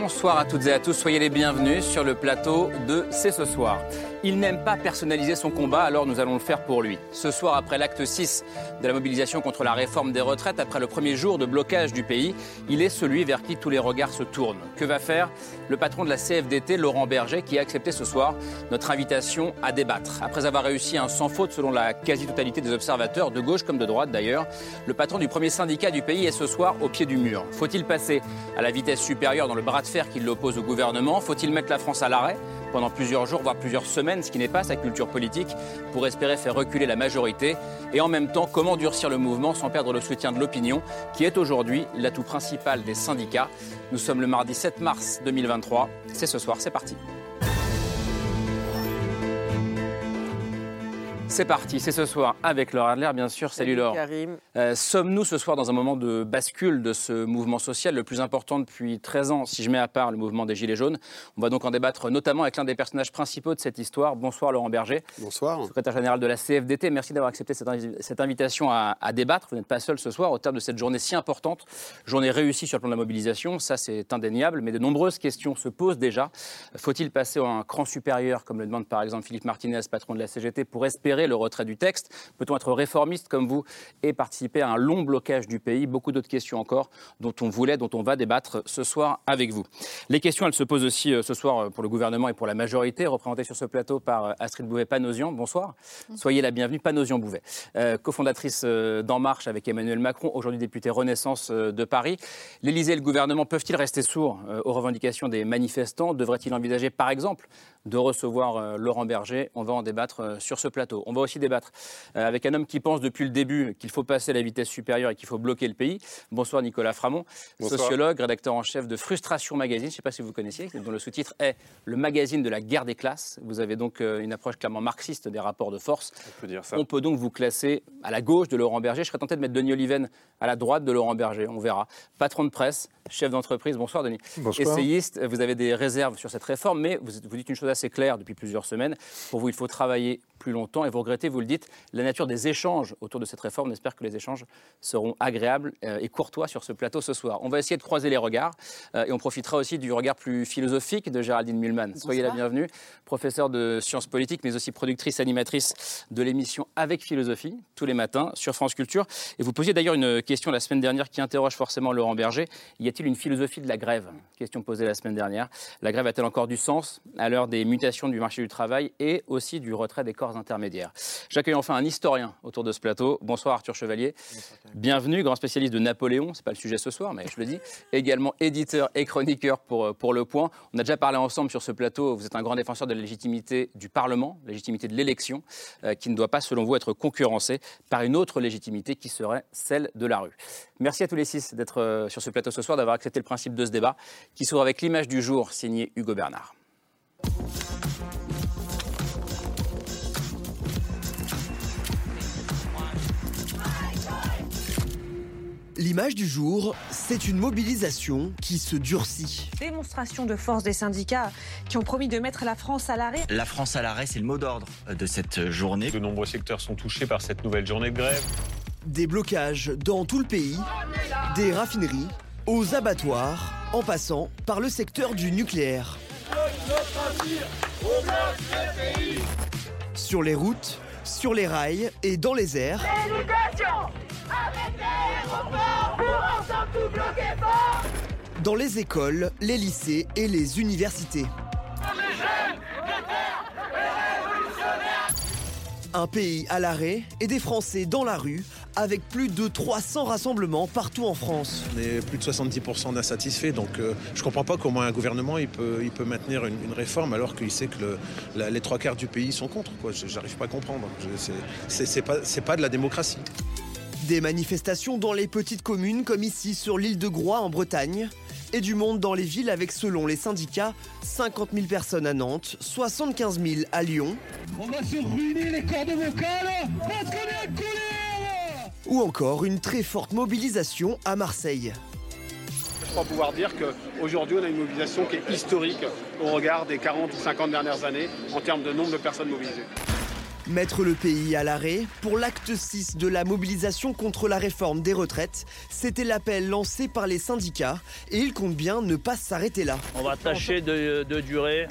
Bonsoir à toutes et à tous, soyez les bienvenus sur le plateau de C'est ce soir. Il n'aime pas personnaliser son combat, alors nous allons le faire pour lui. Ce soir, après l'acte 6 de la mobilisation contre la réforme des retraites, après le premier jour de blocage du pays, il est celui vers qui tous les regards se tournent. Que va faire le patron de la CFDT, Laurent Berger, qui a accepté ce soir notre invitation à débattre? Après avoir réussi un sans faute selon la quasi-totalité des observateurs, de gauche comme de droite d'ailleurs, le patron du premier syndicat du pays est ce soir au pied du mur. Faut-il passer à la vitesse supérieure dans le bras de fer qui l'oppose au gouvernement Faut-il mettre la France à l'arrêt pendant plusieurs jours, voire plusieurs semaines, ce qui n'est pas sa culture politique, pour espérer faire reculer la majorité? Et en même temps, comment durcir le mouvement sans perdre le soutien de l'opinion, qui est aujourd'hui l'atout principal des syndicats? Nous sommes le mardi 7 mars 2023. C'est ce soir, c'est parti. C'est parti, c'est ce soir avec Laure Adler, bien sûr. Salut, Laure. Euh, sommes-nous ce soir dans un moment de bascule de ce mouvement social le plus important depuis 13 ans, si je mets à part le mouvement des Gilets jaunes? On va donc en débattre notamment avec l'un des personnages principaux de cette histoire. Bonsoir Laurent Berger. Bonsoir. Secrétaire général de la CFDT. Merci d'avoir accepté cette, invitation à, débattre. Vous n'êtes pas seul ce soir au terme de cette journée si importante. Journée réussie sur le plan de la mobilisation, ça c'est indéniable, mais de nombreuses questions se posent déjà. Faut-il passer à un cran supérieur, comme le demande par exemple Philippe Martinez, patron de la CGT, pour espérer le retrait du texte Peut-on être réformiste comme vous et participer à un long blocage du pays? Beaucoup d'autres questions encore dont on voulait, dont on va débattre ce soir avec vous. Les questions, elles se posent aussi euh, ce soir euh, pour le gouvernement et pour la majorité, représentée sur ce plateau par euh, Astrid Bouvet-Panosian. Bonsoir. Soyez la bienvenue. Panosian-Bouvet, cofondatrice d'En Marche avec Emmanuel Macron, aujourd'hui députée Renaissance de Paris. L'Élysée et le gouvernement peuvent-ils rester sourds aux revendications des manifestants? Devraient-ils envisager, par exemple, de recevoir Laurent Berger On va en débattre sur ce plateau. On va aussi débattre euh, avec un homme qui pense depuis le début qu'il faut passer à la vitesse supérieure et qu'il faut bloquer le pays. Bonsoir Nicolas Framont, sociologue, rédacteur en chef de Frustration Magazine, je ne sais pas si vous connaissiez, dont le sous-titre est Le magazine de la guerre des classes. Vous avez donc euh, une approche clairement marxiste des rapports de force. On peut dire ça. On peut donc vous classer à la gauche de Laurent Berger. Je serais tenté de mettre Denis Oliven à la droite de Laurent Berger, on verra. Patron de presse, chef d'entreprise. Bonsoir Denis. Bonsoir. Essayiste, vous avez des réserves sur cette réforme, mais vous, vous dites une chose assez claire depuis plusieurs semaines. Pour vous, il faut travailler plus longtemps et vous regrettez, vous le dites, la nature des échanges autour de cette réforme. On espère que les échanges seront agréables euh, et courtois sur ce plateau ce soir. On va essayer de croiser les regards euh, et on profitera aussi du regard plus philosophique de Géraldine Mulman. Soyez la bienvenue, professeure de sciences politiques, mais aussi productrice, animatrice de l'émission Avec Philosophie, tous les matins sur France Culture. Et vous posiez d'ailleurs une question la semaine dernière qui interroge forcément Laurent Berger. Y a-t-il une philosophie de la grève? Question posée la semaine dernière. La grève a-t-elle encore du sens à l'heure des mutations du marché du travail et aussi du retrait des corps intermédiaires J'accueille enfin un historien autour de ce plateau. Bonsoir Arthur Chevalier. Bienvenue, grand spécialiste de Napoléon. C'est pas le sujet ce soir, mais je le dis. Également éditeur et chroniqueur pour, euh, pour Le Point. On a déjà parlé ensemble sur ce plateau. Vous êtes un grand défenseur de la légitimité du Parlement, légitimité de l'élection, euh, qui ne doit pas, selon vous, être concurrencée par une autre légitimité qui serait celle de la rue. Merci à tous les six d'être euh, sur ce plateau ce soir, d'avoir accepté le principe de ce débat, qui s'ouvre avec l'image du jour signée Hugo Bernard. L'image du jour, c'est une mobilisation qui se durcit. Démonstration de force des syndicats qui ont promis de mettre la France à l'arrêt. La France à l'arrêt, c'est le mot d'ordre de cette journée. De nombreux secteurs sont touchés par cette nouvelle journée de grève. Des blocages dans tout le pays, des raffineries, aux abattoirs, en passant par le secteur du nucléaire. Sur les routes, sur les rails et dans les airs. Dans les écoles, les lycées et les universités. Un pays à l'arrêt et des Français dans la rue avec plus de 300 rassemblements partout en France. On est plus de 70% d'insatisfaits, donc euh, je ne comprends pas comment un gouvernement il peut, il peut maintenir une, réforme alors qu'il sait que les trois quarts du pays sont contre. Je n'arrive pas à comprendre. C'est pas, pas de la démocratie. Des manifestations dans les petites communes comme ici sur l'île de Groix en Bretagne et du monde dans les villes avec selon les syndicats 50 000 personnes à Nantes, 75 000 à Lyon. On va se ruiner les cordes vocales parce qu'on est ou encore une très forte mobilisation à Marseille. Je crois pouvoir dire qu'aujourd'hui, on a une mobilisation qui est historique au regard des 40 ou 50 dernières années en termes de nombre de personnes mobilisées. Mettre le pays à l'arrêt pour l'acte 6 de la mobilisation contre la réforme des retraites, c'était l'appel lancé par les syndicats et ils comptent bien ne pas s'arrêter là. On va tâcher de, de durer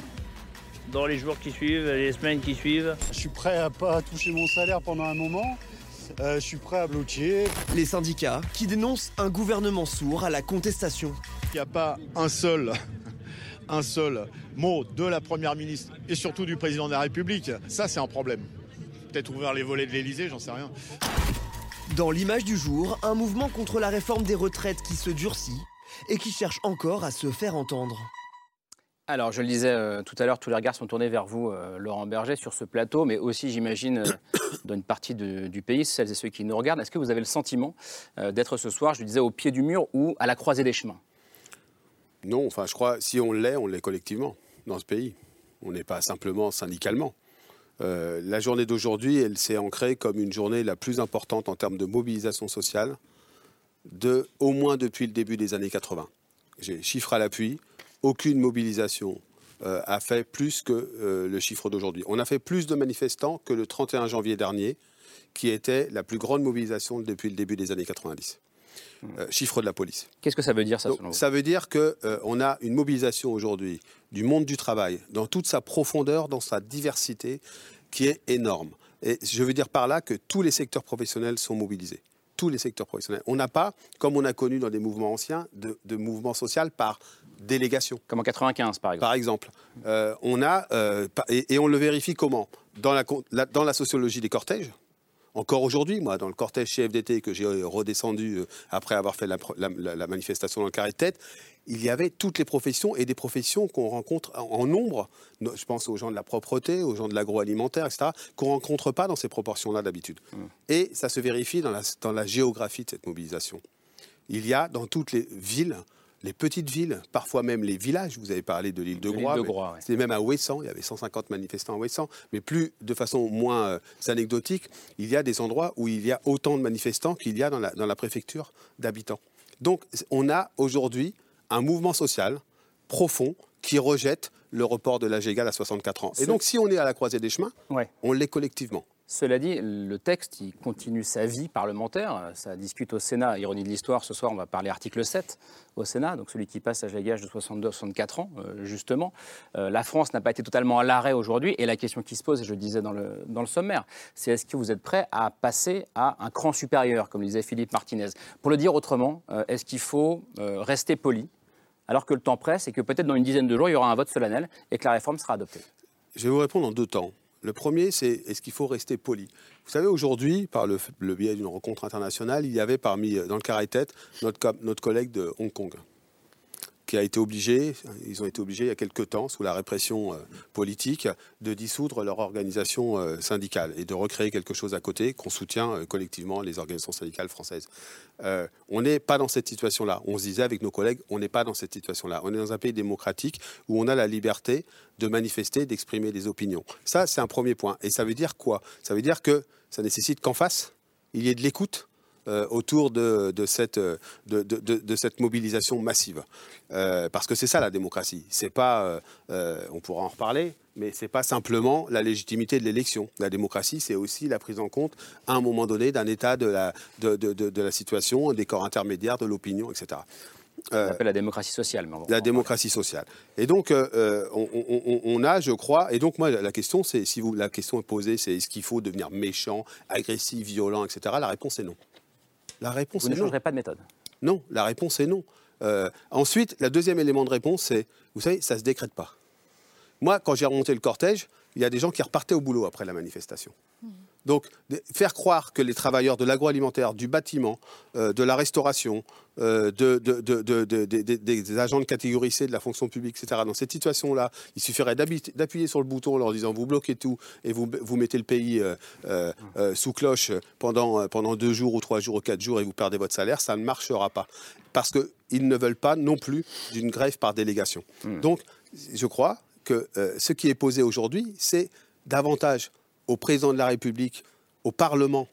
dans les jours qui suivent, les semaines qui suivent. Je suis prêt à pas toucher mon salaire pendant un moment. Euh, je suis prêt à bloquer. Les syndicats qui dénoncent un gouvernement sourd à la contestation. Il n'y a pas un seul, un seul mot de la Première ministre et surtout du Président de la République. Ça, c'est un problème. Peut-être ouvrir les volets de l'Elysée, j'en sais rien. Dans l'image du jour, un mouvement contre la réforme des retraites qui se durcit et qui cherche encore à se faire entendre. Alors, je le disais euh, tout à l'heure, tous les regards sont tournés vers vous, euh, Laurent Berger, sur ce plateau, mais aussi, j'imagine, euh, dans une partie de- du pays, celles et ceux qui nous regardent. Est-ce que vous avez le sentiment euh, d'être ce soir, je le disais, au pied du mur ou à la croisée des chemins? Non, enfin, je crois, si on l'est, on l'est collectivement dans ce pays. On n'est pas simplement syndicalement. Euh, la journée d'aujourd'hui, elle s'est ancrée comme une journée la plus importante en termes de mobilisation sociale, au moins depuis le début des années 80. J'ai les chiffres à l'appui. Aucune mobilisation euh, a fait plus que euh, le chiffre d'aujourd'hui. On a fait plus de manifestants que le 31 janvier dernier, qui était la plus grande mobilisation depuis le début des années 90. Euh, chiffre de la police. Qu'est-ce que ça veut dire, ça, Donc, selon vous ça veut dire qu'on on a une mobilisation aujourd'hui du monde du travail dans toute sa profondeur, dans sa diversité, qui est énorme. Et je veux dire par là que tous les secteurs professionnels sont mobilisés. Tous les secteurs professionnels. On n'a pas, comme on a connu dans des mouvements anciens, de, de mouvement social par délégation. Comme en 95, par exemple. Par exemple, Euh, on a, euh, et, et on le vérifie comment? Dans la, con- la- dans la sociologie des cortèges. Encore aujourd'hui, moi, dans le cortège chez FDT que j'ai euh, redescendu euh, après avoir fait la, manifestation dans le carré de tête, il y avait toutes les professions et des professions qu'on rencontre en, nombre. No- Je pense aux gens de la propreté, aux gens de l'agroalimentaire, etc., qu'on ne rencontre pas dans ces proportions-là d'habitude. Et ça se vérifie dans la, dans la géographie de cette mobilisation. Il y a dans toutes les villes, les petites villes, parfois même les villages, vous avez parlé de l'île de Groix, ouais. c'était même à Ouessant, il y avait 150 manifestants à Ouessant, mais plus de façon moins euh, anecdotique, il y a des endroits où il y a autant de manifestants qu'il y a dans la, dans la préfecture d'habitants. Donc on a aujourd'hui un mouvement social profond qui rejette le report de l'âge égal à 64 ans. Et donc si on est à la croisée des chemins, Ouais. on l'est collectivement. Cela dit, le texte, il continue sa vie parlementaire. Ça discute au Sénat. Ironie de l'histoire, ce soir, on va parler article 7 au Sénat, donc celui qui passe à l'âge de 62 à 64 ans, euh, justement. Euh, la France n'a pas été totalement à l'arrêt aujourd'hui. Et la question qui se pose, et je le disais dans le, sommaire, c'est est-ce que vous êtes prêt à passer à un cran supérieur, comme disait Philippe Martinez? Pour le dire autrement, euh, est-ce qu'il faut rester poli alors que le temps presse et que peut-être dans une dizaine de jours, il y aura un vote solennel et que la réforme sera adoptée? Je vais vous répondre en deux temps. Le premier, c'est est-ce qu'il faut rester poli? Vous savez, aujourd'hui, par le, biais d'une rencontre internationale, il y avait parmi, euh, dans le tête, notre, notre collègue de Hong Kong, qui a été obligé, ils ont été obligés il y a quelque temps, sous la répression euh, politique, de dissoudre leur organisation euh, syndicale et de recréer quelque chose à côté qu'on soutient euh, collectivement les organisations syndicales françaises. On n'est pas dans cette situation-là. On se disait avec nos collègues, on n'est pas dans cette situation-là. On est dans un pays démocratique où on a la liberté de manifester, d'exprimer des opinions. Ça, c'est un premier point. Et ça veut dire quoi? Ça veut dire que ça nécessite qu'en face, il y ait de l'écoute euh, autour de, de cette, euh, de, de- de- de cette mobilisation massive. Euh, parce que c'est ça la démocratie. C'est pas, euh, euh, on pourra en reparler, mais c'est pas simplement la légitimité de l'élection. La démocratie, c'est aussi la prise en compte à un moment donné d'un état de la, de, situation, des corps intermédiaires, de l'opinion, etc. On appelle la démocratie sociale. mais on La démocratie sociale. Et donc, euh, euh, on, on- on- on a, je crois, et donc moi, la question, c'est, si vous, la question est posée, c'est est-ce qu'il faut devenir méchant, agressif, violent, etc. La réponse est non. La réponse Vous est ne non. changerez pas de méthode. Non, la réponse est non. Euh, ensuite, le deuxième élément de réponse, c'est, vous savez, ça ne se décrète pas. Moi, quand j'ai remonté le cortège, il y a des gens qui repartaient au boulot après la manifestation. Donc, faire croire que les travailleurs de l'agroalimentaire, du bâtiment, euh, de la restauration, euh, de, de- de- de- de- de- de- des agents de catégorie C de la fonction publique, etc., dans cette situation-là, il suffirait d'appuyer sur le bouton en leur disant vous bloquez tout et vous, vous mettez le pays euh, sous cloche pendant, pendant deux jours ou trois jours ou quatre jours et vous perdez votre salaire, ça ne marchera pas. Parce qu'ils ne veulent pas non plus d'une grève par délégation. Donc, je crois que ce qui est posé aujourd'hui, c'est davantage au président de la République, au Parlement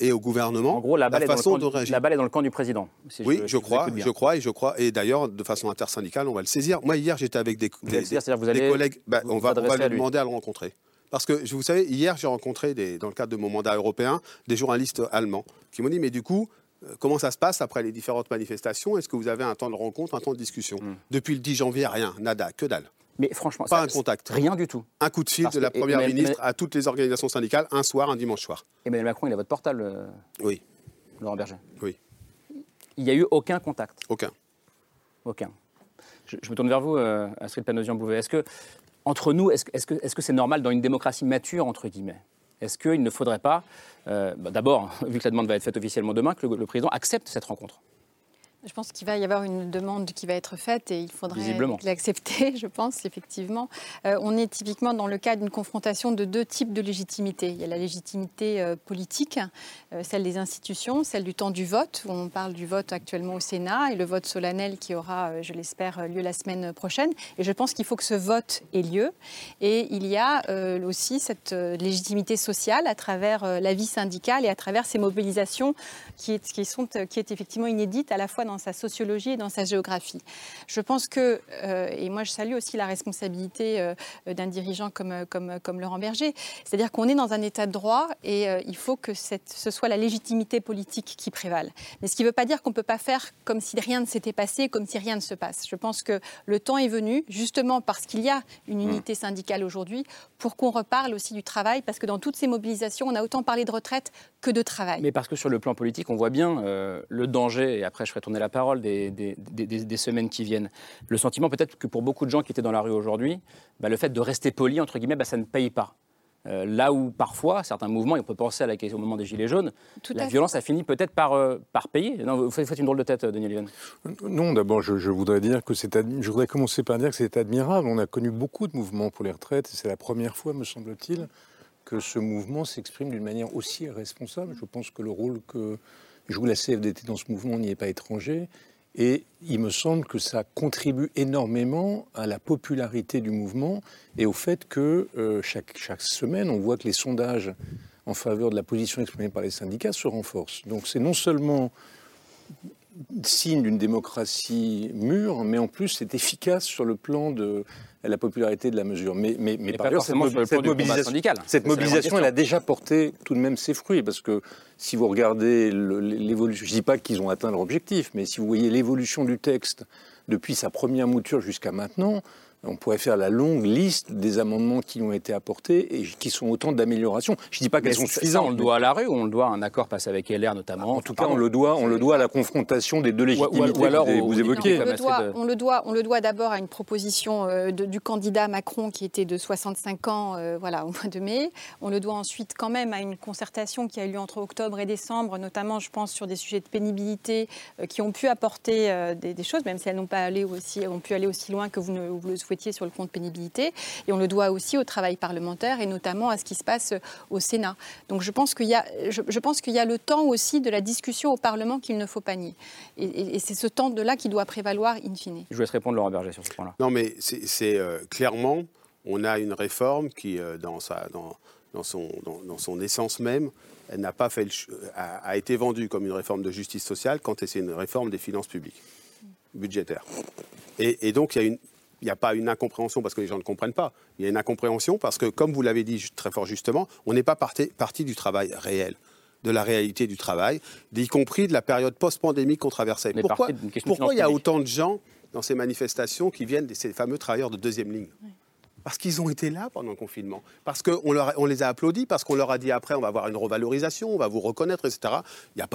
et au gouvernement En gros, la balle, est, dans façon le de camp, du- réagir. la balle est dans le camp du président. si oui, je crois, je crois, et je crois. Et d'ailleurs, de façon intersyndicale, on va le saisir. Moi, hier, j'étais avec des, des- saisir, vous collègues. Bah, vous on va, on va adresser à lui demander à le rencontrer. Parce que, vous savez, hier, j'ai rencontré, des- dans le cadre de mon mandat européen, des journalistes allemands qui m'ont dit, mais du coup, euh, comment ça se passe après les différentes manifestations? Est-ce que vous avez un temps de rencontre, un temps de discussion? Hmm. Depuis le 10 janvier, rien, nada, que dalle. Mais franchement, Pas ça- un contact. Rien du tout. Un coup de fil Parce de la Première ministre à toutes les organisations syndicales, un soir, un dimanche soir. Emmanuel Macron, il a votre portable, euh, Oui, Laurent Berger. oui, Il n'y a eu aucun contact. aucun. Aucun. Je, je me tourne vers vous, euh, Astrid Panosian-Bouvet. Est-ce que, entre nous, est-ce que est-ce c'est normal dans une démocratie mature, entre guillemets Est-ce qu'il ne faudrait pas, euh, bah, d'abord, vu que la demande va être faite officiellement demain, que le, le président accepte cette rencontre? Je pense qu'il va y avoir une demande qui va être faite et il faudrait l'accepter, je pense, effectivement. Euh, on est typiquement dans le cas d'une confrontation de deux types de légitimité. Il y a la légitimité euh, politique, euh, celle des institutions, celle du temps du vote, où on parle du vote actuellement au Sénat et le vote solennel qui aura, je l'espère, lieu la semaine prochaine. Et je pense qu'il faut que ce vote ait lieu. Et il y a aussi cette légitimité sociale à travers la vie syndicale et à travers ces mobilisations qui est, qui sont, qui est effectivement inédite à la fois dans sa sociologie et dans sa géographie. Je pense que, euh, et moi je salue aussi la responsabilité euh, d'un dirigeant comme, euh, comme, comme Laurent Berger, c'est-à-dire qu'on est dans un état de droit et euh, il faut que cette, ce soit la légitimité politique qui prévale. Mais ce qui ne veut pas dire qu'on ne peut pas faire comme si rien ne s'était passé, comme si rien ne se passe. Je pense que le temps est venu, justement parce qu'il y a une unité syndicale aujourd'hui, pour qu'on reparle aussi du travail, parce que dans toutes ces mobilisations, on a autant parlé de retraite que de travail. Mais parce que sur le plan politique, on voit bien le danger, et après je ferai tourner la parole des, des- des- des- des semaines qui viennent. Le sentiment peut-être que pour beaucoup de gens qui étaient dans la rue aujourd'hui, bah, le fait de rester poli, entre guillemets, bah, ça ne paye pas. Euh, là où parfois, certains mouvements, et on peut penser à la question au moment des Gilets jaunes, Tout la fait. violence a fini peut-être par, euh, par payer. Non, vous faites, une drôle de tête, Daniel Vienne. Non, d'abord, je, je voudrais dire que c'est, admi- je voudrais commencer par dire que c'est admirable. On a connu beaucoup de mouvements pour les retraites, et c'est la première fois, me semble-t-il, que ce mouvement s'exprime d'une manière aussi responsable. Je pense que le rôle que joue la CFDT dans ce mouvement n'y est pas étranger. Et il me semble que ça contribue énormément à la popularité du mouvement et au fait que euh, chaque, chaque semaine, on voit que les sondages en faveur de la position exprimée par les syndicats se renforcent. Donc c'est non seulement signe d'une démocratie mûre, mais en plus c'est efficace sur le plan de la popularité de la mesure. Mais, mais, mais par ailleurs, cette, cette mobilisation, cette mobilisation, elle a déjà porté tout de même ses fruits, parce que si vous regardez l'évolution, je ne dis pas qu'ils ont atteint leur objectif, mais si vous voyez l'évolution du texte depuis sa première mouture jusqu'à maintenant, on pourrait faire la longue liste des amendements qui ont été apportés et qui sont autant d'améliorations. Je ne dis pas qu'elles sont Mais ça, suffisantes. on le doit à la rue ou on le doit à un accord passé avec LR notamment en tout cas, on le doit, on le doit à la confrontation des deux ou- ou légitimités alors que vous, évoquez. on, le doit, de- on le doit, on le doit d'abord à une proposition euh, de- du candidat Macron qui était de 65 ans euh, voilà, au mois de mai. On le doit ensuite quand même à une concertation qui a eu lieu entre octobre et décembre, notamment je pense sur des sujets de pénibilité euh, qui ont pu apporter euh, des, des choses, même si elles n'ont pas allé aussi, ont pu aller aussi loin que vous, ne, vous le souhaitiez sur le compte pénibilité. Et on le doit aussi au travail parlementaire et notamment à ce qui se passe au Sénat. Donc je pense qu'il y a, je, je pense qu'il y a le temps aussi de la discussion au Parlement qu'il ne faut pas nier. Et, et- et c'est ce temps de là qui doit prévaloir in fine. Je vous laisse répondre Laurent Berger sur ce point-là. Non, mais c'est c'est, euh, clairement, on a une réforme qui, euh, dans, sa, dans, dans son, dans, dans son essence même, elle n'a pas fait le ch- a, a été vendue comme une réforme de justice sociale quand c'est une réforme des finances publiques, budgétaires. Et, et donc, il y a une. Il n'y a pas une incompréhension parce que les gens ne comprennent pas. Il y a une incompréhension parce que, comme vous l'avez dit très fort justement, on n'est pas parti, parti du travail réel, de la réalité du travail, y compris de la période post-pandémique qu'on traversait. Pourquoi, pourquoi il y a autant de gens dans ces manifestations qui viennent de ces fameux travailleurs de deuxième ligne? Parce qu'ils ont été là pendant le confinement. Parce qu'on on les a applaudis, parce qu'on leur a dit après on va avoir une revalorisation, on va vous reconnaître, etc.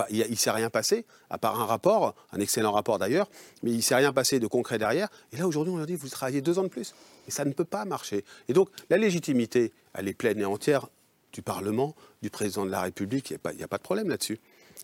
Il ne s'est rien passé, à part un rapport, un excellent rapport d'ailleurs, mais il ne s'est rien passé de concret derrière. Et là aujourd'hui on leur dit vous travaillez deux ans de plus. Et ça ne peut pas marcher. Et donc la légitimité, elle est pleine et entière du Parlement, du président de la République, il n'y a, a pas de problème là-dessus.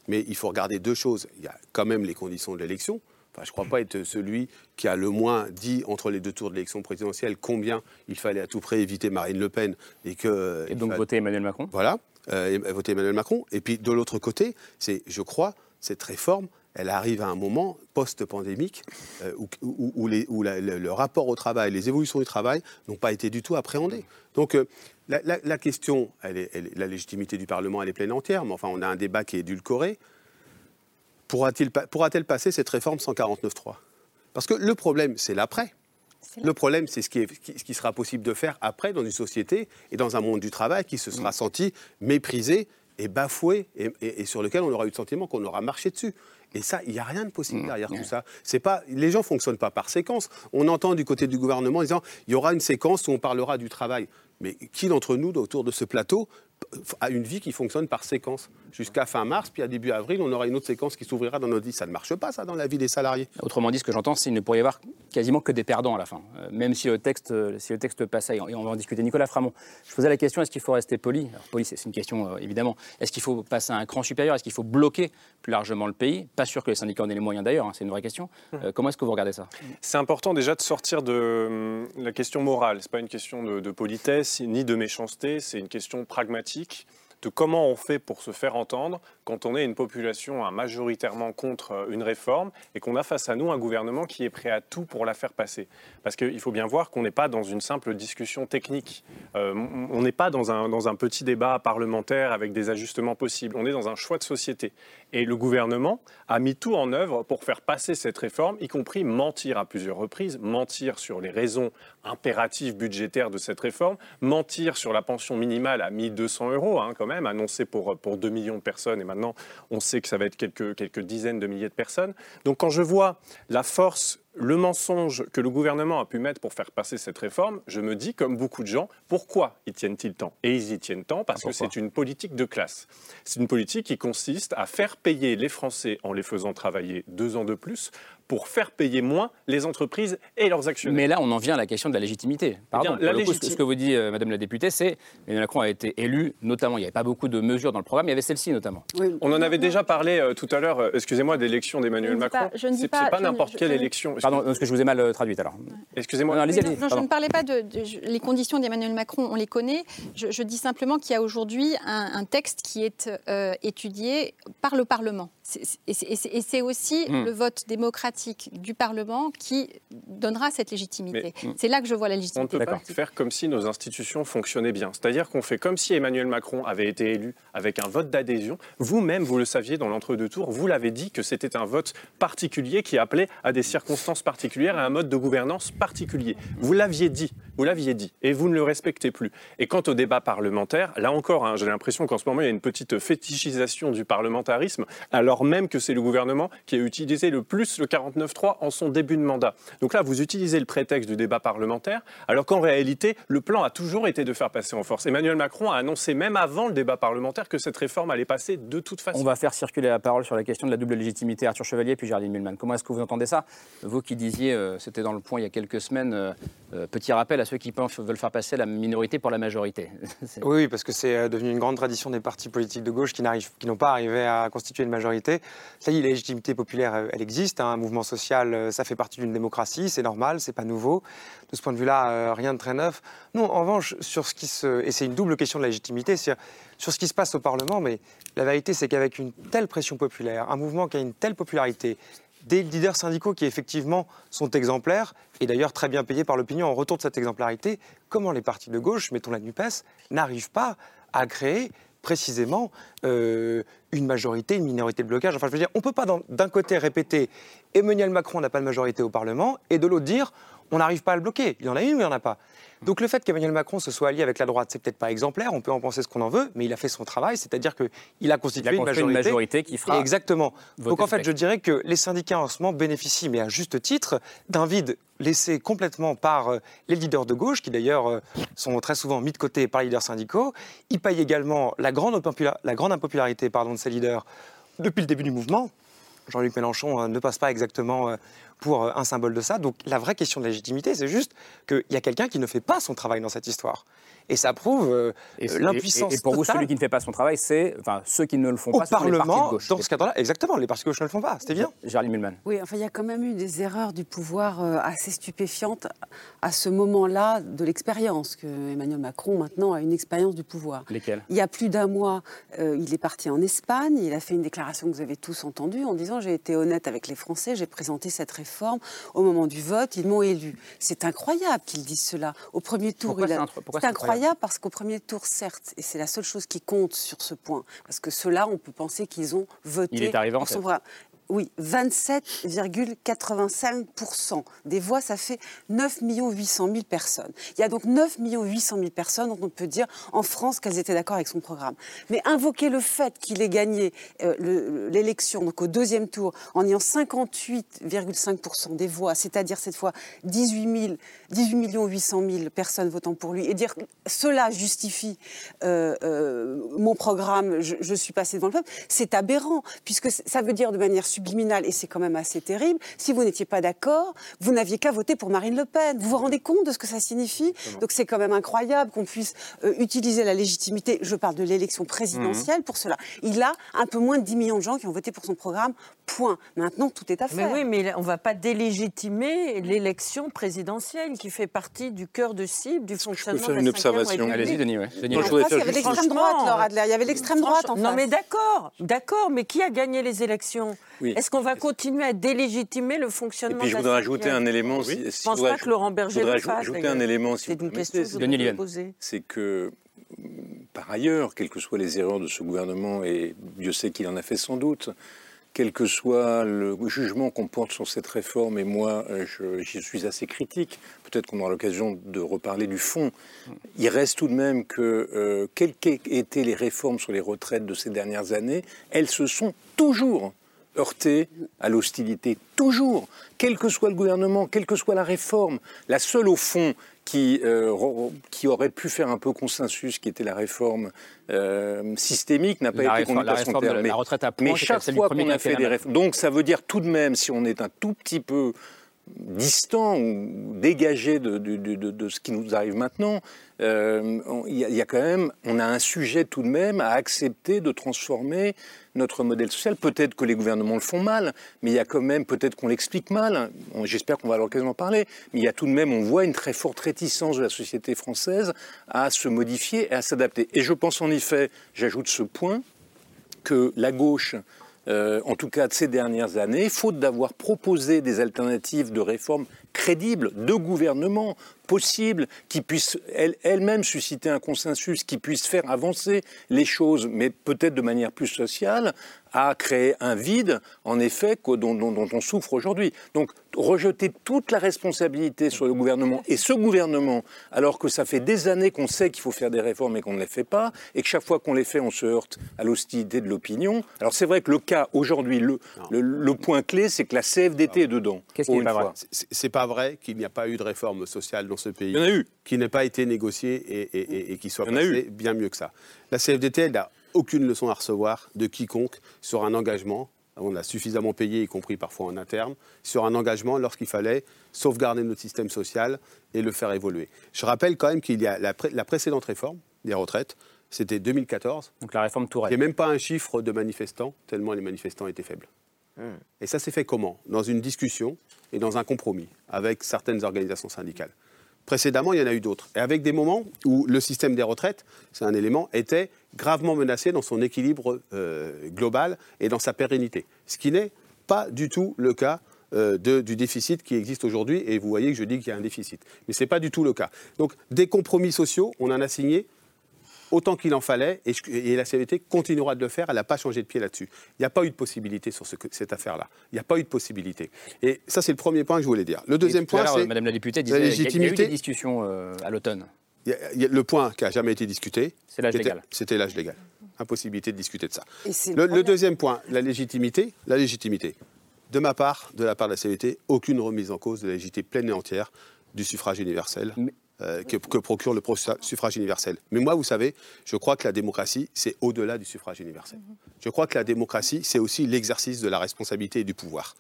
Mais il faut regarder deux choses. Il y a quand même les conditions de l'élection. Enfin, je ne crois pas être celui qui a le moins dit entre les deux tours de l'élection présidentielle combien il fallait à tout prix éviter Marine Le Pen et que Et donc voter Emmanuel Macron? Voilà, euh, voter Emmanuel Macron. Et puis de l'autre côté, c'est, je crois, cette réforme, elle arrive à un moment post-pandémique euh, où, où- où les- où la- le, le rapport au travail, les évolutions du travail n'ont pas été du tout appréhendées. Donc euh, la, la- la question, elle est- elle est- la légitimité du Parlement, elle est pleine entière, mais enfin on a un débat qui est édulcoré. Pourra-t-elle passer cette réforme 149.3 Parce que le problème, c'est l'après. Le problème, c'est ce, qui ce sera possible de faire après dans une société et dans un monde du travail qui se sera senti méprisé et bafoué et, et- et sur lequel on aura eu le sentiment qu'on aura marché dessus. Et ça, il n'y a rien de possible derrière tout ça. C'est pas, les gens ne fonctionnent pas par séquence. On entend du côté du gouvernement en disant il y aura une séquence où on parlera du travail. Mais qui d'entre nous, autour de ce plateau, a une vie qui fonctionne par séquence Jusqu'à fin mars, puis à début avril, on aura une autre séquence qui s'ouvrira dans notre vie. Ça ne marche pas, ça, dans la vie des salariés. Autrement dit, ce que j'entends, c'est qu'il ne pourrait y avoir quasiment que des perdants à la fin, euh, même si le texte, euh, si le texte passait. Et on va en discuter. Nicolas Framont, je posais la question est-ce qu'il faut rester poli? Alors, poli, c'est une question euh, évidemment. Est-ce qu'il faut passer à un cran supérieur? Est-ce qu'il faut bloquer plus largement le pays? Pas sûr que les syndicats en aient les moyens d'ailleurs, hein, c'est une vraie question. Euh, comment est-ce que vous regardez ça? C'est important déjà de sortir de hum, la question morale. Ce n'est pas une question de, de politesse ni de méchanceté, c'est une question pragmatique de comment on fait pour se faire entendre quand on est une population hein, majoritairement contre euh, une réforme et qu'on a face à nous un gouvernement qui est prêt à tout pour la faire passer. Parce qu'il faut bien voir qu'on n'est pas dans une simple discussion technique. Euh, on n'est pas dans un, petit débat parlementaire avec des ajustements possibles. On est dans un choix de société. Et le gouvernement a mis tout en œuvre pour faire passer cette réforme, y compris mentir à plusieurs reprises, mentir sur les raisons impératives budgétaires de cette réforme, mentir sur la pension minimale à 1200 euros, hein, quand même, annoncée pour, pour 2 millions de personnes, et maintenant on sait que ça va être quelques, quelques dizaines de milliers de personnes. Donc quand je vois la force le mensonge que le gouvernement a pu mettre pour faire passer cette réforme, je me dis, comme beaucoup de gens, pourquoi y tiennent-ils tant? Et ils y tiennent tant parce que c'est une politique de classe. C'est une politique qui consiste à faire payer les Français en les faisant travailler deux ans de plus pour faire payer moins les entreprises et leurs actionnaires. Mais là, on en vient à la question de la légitimité. Pardon, Eh bien, la coup, ce que- légiti- ce que vous dit euh, Madame la députée, c'est Emmanuel Macron a été élu, notamment, il n'y avait pas beaucoup de mesures dans le programme, il y avait celle-ci notamment. On en avait déjà parlé euh, tout à l'heure, euh, excusez-moi, d'élection d'Emmanuel Macron. pas- je ne dis pas- pas n'importe quelle je élection. Pardon, parce que je vous ai mal euh, traduite alors. Excusez-moi. Non, Oui, non, non, je pardon. ne parlais pas de, de- je- les conditions d'Emmanuel Macron, on les connaît. Je, je dis simplement qu'il y a aujourd'hui un, un texte qui est euh, étudié par le Parlement. C'est et c'est aussi Hmm. le vote démocratique du Parlement qui donnera cette légitimité. C'est là que je vois la On ne légitimité. peut pas faire comme si nos institutions fonctionnaient bien. C'est-à-dire qu'on fait comme si Emmanuel Macron avait été élu avec un vote d'adhésion. Vous-même, vous le saviez dans l'entre-deux tours, vous l'avez dit que c'était un vote particulier qui appelait à des circonstances particulières, à un mode de gouvernance particulier. Vous l'aviez dit, vous l'aviez dit, et vous ne le respectez plus. Et quant au débat parlementaire, là encore, hein, j'ai l'impression qu'en ce moment, il y a une petite fétichisation du parlementarisme, alors même que c'est le gouvernement qui a utilisé le plus le 49.3 en son début de mandat. Donc là, vous utilisez le prétexte du débat parlementaire, alors qu'en réalité, le plan a toujours été de faire passer en force. Emmanuel Macron a annoncé même avant le débat parlementaire que cette réforme allait passer de toute façon. On va faire circuler la parole sur la question de la double légitimité. Arthur Chevalier puis Géraldine Mühlmann. Comment est-ce que vous entendez ça? Vous qui disiez, euh, c'était dans le point il y a quelques semaines, euh, euh, petit rappel à ceux qui pensent, veulent faire passer la minorité pour la majorité. Oui, oui, parce que c'est devenu une grande tradition des partis politiques de gauche qui n'arrivent, qui n'ont pas arrivé à constituer une majorité. Ça y est, la légitimité populaire, elle existe. hein. Un mouvement social, euh, ça fait partie d'une démocratie, c'est normal, c'est pas nouveau. De ce point de vue-là, euh, rien de très neuf. Nous, en revanche, sur ce qui se, et c'est une double question de la légitimité, sur ce qui se passe au Parlement. Mais la vérité, c'est qu'avec une telle pression populaire, un mouvement qui a une telle popularité, des leaders syndicaux qui effectivement sont exemplaires et d'ailleurs très bien payés par l'opinion en retour de cette exemplarité, comment les partis de gauche, mettons la NUPES, n'arrivent pas à créer précisément euh, une majorité, une minorité de blocage. Enfin, je veux dire, on ne peut pas d'un- côté répéter Emmanuel Macron n'a pas de majorité au Parlement et de l'autre dire on n'arrive pas à le bloquer. Il y en a une ou il n'y en a pas. Donc le fait qu'Emmanuel Macron se soit allié avec la droite, c'est peut-être pas exemplaire, on peut en penser ce qu'on en veut, mais il a fait son travail, c'est-à-dire qu'il a constitué Il a construit une majorité qui fera Exactement. Donc en fait, je dirais que les syndicats en ce moment bénéficient, mais à juste titre, d'un vide laissé complètement par euh, les leaders de gauche, qui d'ailleurs euh, sont très souvent mis de côté par les leaders syndicaux. Ils payent également la grande, impopula- la grande impopularité pardon, de ces leaders depuis le début du mouvement. Jean-Luc Mélenchon euh, ne passe pas exactement euh, pour euh, un symbole de ça. Donc la vraie question de légitimité, c'est juste qu'il y a quelqu'un qui ne fait pas son travail dans cette histoire. Et ça prouve euh, l'impuissance et- et pour vous, celui qui ne fait pas son travail, c'est enfin, ceux qui ne le font au pas, ce sont les partis de Parlement. gauche. Dans ce cadre-là, exactement, les partis de gauche ne le font pas, c'est évident. Géraldine Mulman. Oui, enfin, il y a quand même eu des erreurs du pouvoir euh, assez stupéfiantes à ce moment-là de l'expérience, que Emmanuel Macron maintenant a une expérience du pouvoir. Lesquels Il y a plus d'un mois, euh, il est parti en Espagne, il a fait une déclaration que vous avez tous entendue en disant j'ai été honnête avec les Français, j'ai présenté cette réforme au moment du vote, ils m'ont élu. C'est incroyable qu'il dise cela. Au premier tour, Pourquoi il a- c'est incroyable parce qu'au premier tour, certes, et c'est la seule chose qui compte sur ce point, parce que ceux-là, on peut penser qu'ils ont voté Il est arrivé en pour son. Oui, 27,85% des voix, ça fait 9 800 000 personnes. Il y a donc 9 800 000 personnes dont on peut dire en France qu'elles étaient d'accord avec son programme. Mais invoquer le fait qu'il ait gagné euh, le- l'élection, donc au deuxième tour, en ayant 58,5% des voix, c'est-à-dire cette fois 18, 000, 18 800 000 personnes votant pour lui, et dire cela justifie euh, euh, mon programme, je, suis passé devant le peuple, c'est aberrant, puisque ça veut dire de manière et c'est quand même assez terrible, si vous n'étiez pas d'accord, vous n'aviez qu'à voter pour Marine Le Pen. Vous vous rendez compte de ce que ça signifie? Donc c'est quand même incroyable qu'on puisse euh, utiliser la légitimité, je parle de l'élection présidentielle, pour cela. Il a un peu moins de 10 millions de gens qui ont voté pour son programme, point. Maintenant, tout est à Mais faire. oui, mais on ne va pas délégitimer l'élection présidentielle qui fait partie du cœur de cible du fonctionnement faire de une la Cinquième observation. Allez-y, Denis. ouais. Denis, je il y faire avait l'extrême droite, Laura Adler. Il y avait l'extrême droite en Non, face. mais d'accord, d'accord, mais qui a gagné les élections? Oui. Est-ce qu'on va continuer à délégitimer le Et fonctionnement puis je de la voudrais ajouter un élément. si- Je pense pas que Laurent Berger le fasse, ajouter un élément, si C'est vous une question que poser. c'est que, par ailleurs, quelles que soient les erreurs de ce gouvernement, et Dieu sait qu'il en a fait sans doute, quel que soit le jugement qu'on porte sur cette réforme, et moi, euh, je- j'y suis assez critique, peut-être qu'on aura l'occasion de reparler du fond, il reste tout de même que, euh, quelles qu'aient été les réformes sur les retraites de ces dernières années, elles se sont toujours heurtées à l'hostilité, toujours, quel que soit le gouvernement, quelle que soit la réforme. La seule, au fond, qui, euh, qui aurait pu faire un peu consensus, qui était la réforme euh, systémique, n'a pas La été conduite la à son réforme de la- terme. la retraite à points, mais chaque fois qu'on a fait des réformes, donc ça veut dire tout de même, si on est un tout petit peu distant ou dégagé de, ce qui nous arrive maintenant, euh, il y, a- quand même, on a un sujet tout de même à accepter de transformer notre modèle social. Peut-être que les gouvernements le font mal, mais il y a quand même, peut-être qu'on l'explique mal. J'espère qu'on va avoir l'occasion d'en parler. Mais il y a tout de même, on voit une très forte réticence de la société française à se modifier et à s'adapter. Et je pense en effet, j'ajoute ce point, que la gauche, euh, en tout cas de ces dernières années, faute d'avoir proposé des alternatives de réforme crédibles, de gouvernement possibles, qui puissent elles- elles-mêmes susciter un consensus, qui puissent faire avancer les choses, mais peut-être de manière plus sociale, a créé un vide, en effet, dont, dont- dont on souffre aujourd'hui. Donc, rejeter toute la responsabilité sur le gouvernement, et ce gouvernement, alors que ça fait des années qu'on sait qu'il faut faire des réformes et qu'on ne les fait pas, et que chaque fois qu'on les fait, on se heurte à l'hostilité de l'opinion. Alors, c'est vrai que le cas, aujourd'hui, le, le, le point clé, c'est que la CFDT est dedans. pour une fois. C'est- C'est pas vrai qu'il n'y a pas eu de réforme sociale dans ce pays. Il y en a eu. Qui n'ait pas été négociée et, et- et- et qui soit passée bien mieux que ça. La CFDT, elle n'a aucune leçon à recevoir de quiconque sur un engagement. On a suffisamment payé, y compris parfois en interne, sur un engagement lorsqu'il fallait sauvegarder notre système social et le faire évoluer. Je rappelle quand même qu'il y a la, pré- la précédente réforme des retraites, c'était 2014. Donc la réforme Tourelle. Il n'y a même pas un chiffre de manifestants, tellement les manifestants étaient faibles. Et ça s'est fait comment? Dans une discussion et dans un compromis avec certaines organisations syndicales. Précédemment, il y en a eu d'autres. Et avec des moments où le système des retraites, c'est un élément, était gravement menacé dans son équilibre euh, global et dans sa pérennité. Ce qui n'est pas du tout le cas euh, du déficit qui existe aujourd'hui. Et vous voyez que je dis qu'il y a un déficit. Mais ce n'est pas du tout le cas. Donc, des compromis sociaux, on en a signé autant qu'il en fallait, et, la CVT continuera de le faire, elle n'a pas changé de pied là-dessus. Il n'y a pas eu de possibilité sur ce cette affaire-là. Il n'y a pas eu de possibilité. Et ça, c'est le premier point que je voulais dire. Le deuxième Et tout à point, c'est Madame la députée la disait qu'il y a- il y a eu légitimité. des discussions euh, à l'automne. Le point qui n'a jamais été discuté, C'est l'âge légal. C'était l'âge légal. Impossibilité de discuter de ça. Le, le le problème. deuxième point, la légitimité. La légitimité. De ma part, de la part de la CVT, aucune remise en cause de la légitimité pleine et entière du suffrage universel euh, que, que procure le pro- suffrage universel. Mais moi, vous savez, je crois que la démocratie, c'est au-delà du suffrage universel. Je crois que la démocratie, c'est aussi l'exercice de la responsabilité et du pouvoir.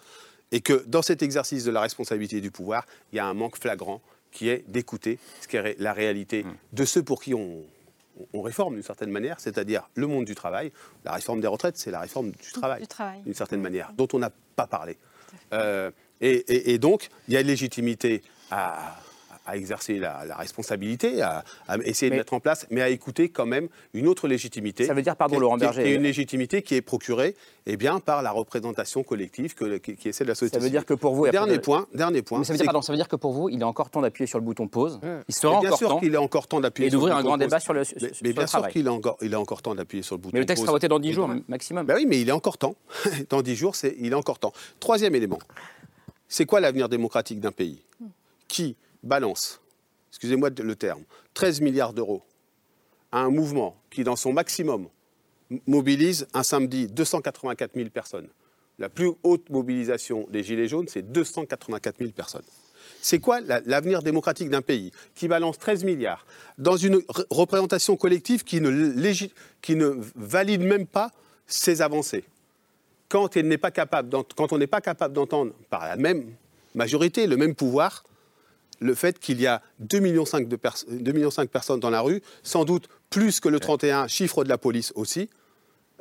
Et que dans cet exercice de la responsabilité du pouvoir, il y a un manque flagrant qui est d'écouter ce qui est la réalité de ceux pour qui on, on réforme d'une certaine manière, c'est-à-dire le monde du travail. La réforme des retraites, c'est la réforme du travail, Du travail. d'une certaine manière, dont on n'a pas parlé. Euh, et, et- et donc, il y a une légitimité à, à exercer la, la responsabilité, à, à essayer de mettre en place, mais à écouter quand même une autre légitimité. Ça veut dire, pardon, qui Laurent Berger, qui est une légitimité qui est procurée eh bien, par la représentation collective que, qui, qui est celle de la société. Ça veut dire que pour vous, et après, Dernier de- point, dernier point. Mais ça veut, dire, pardon, ça veut dire que pour vous, il est encore temps d'appuyer sur le bouton pause. Il Mais sera bien encore sûr temps. qu'il est encore temps d'appuyer Et sur le d'ouvrir un grand débat pause. sur le, sur, Mais, sur mais le bien sûr travail. qu'il est encore, il est encore temps d'appuyer sur le bouton. Mais le texte pause. sera voté dans 10 jours, Et maximum. Ben oui, mais il est encore temps. dans 10 jours, c'est, il est encore temps. Troisième élément. C'est quoi l'avenir démocratique d'un pays? Qui balance, excusez-moi le terme, 13 milliards d'euros à un mouvement qui, dans son maximum, mobilise un samedi 284 000 personnes. La plus haute mobilisation des Gilets jaunes, c'est 284 000 personnes. C'est quoi la- l'avenir démocratique d'un pays qui balance 13 milliards dans une re- représentation collective qui ne, valide même pas ses avancées? Quand on n'est pas capable d'entendre par la même majorité, le même pouvoir, le fait qu'il y a 2,5 millions de, pers- 2,5 millions de personnes dans la rue, sans doute plus que le 31 chiffre de la police aussi,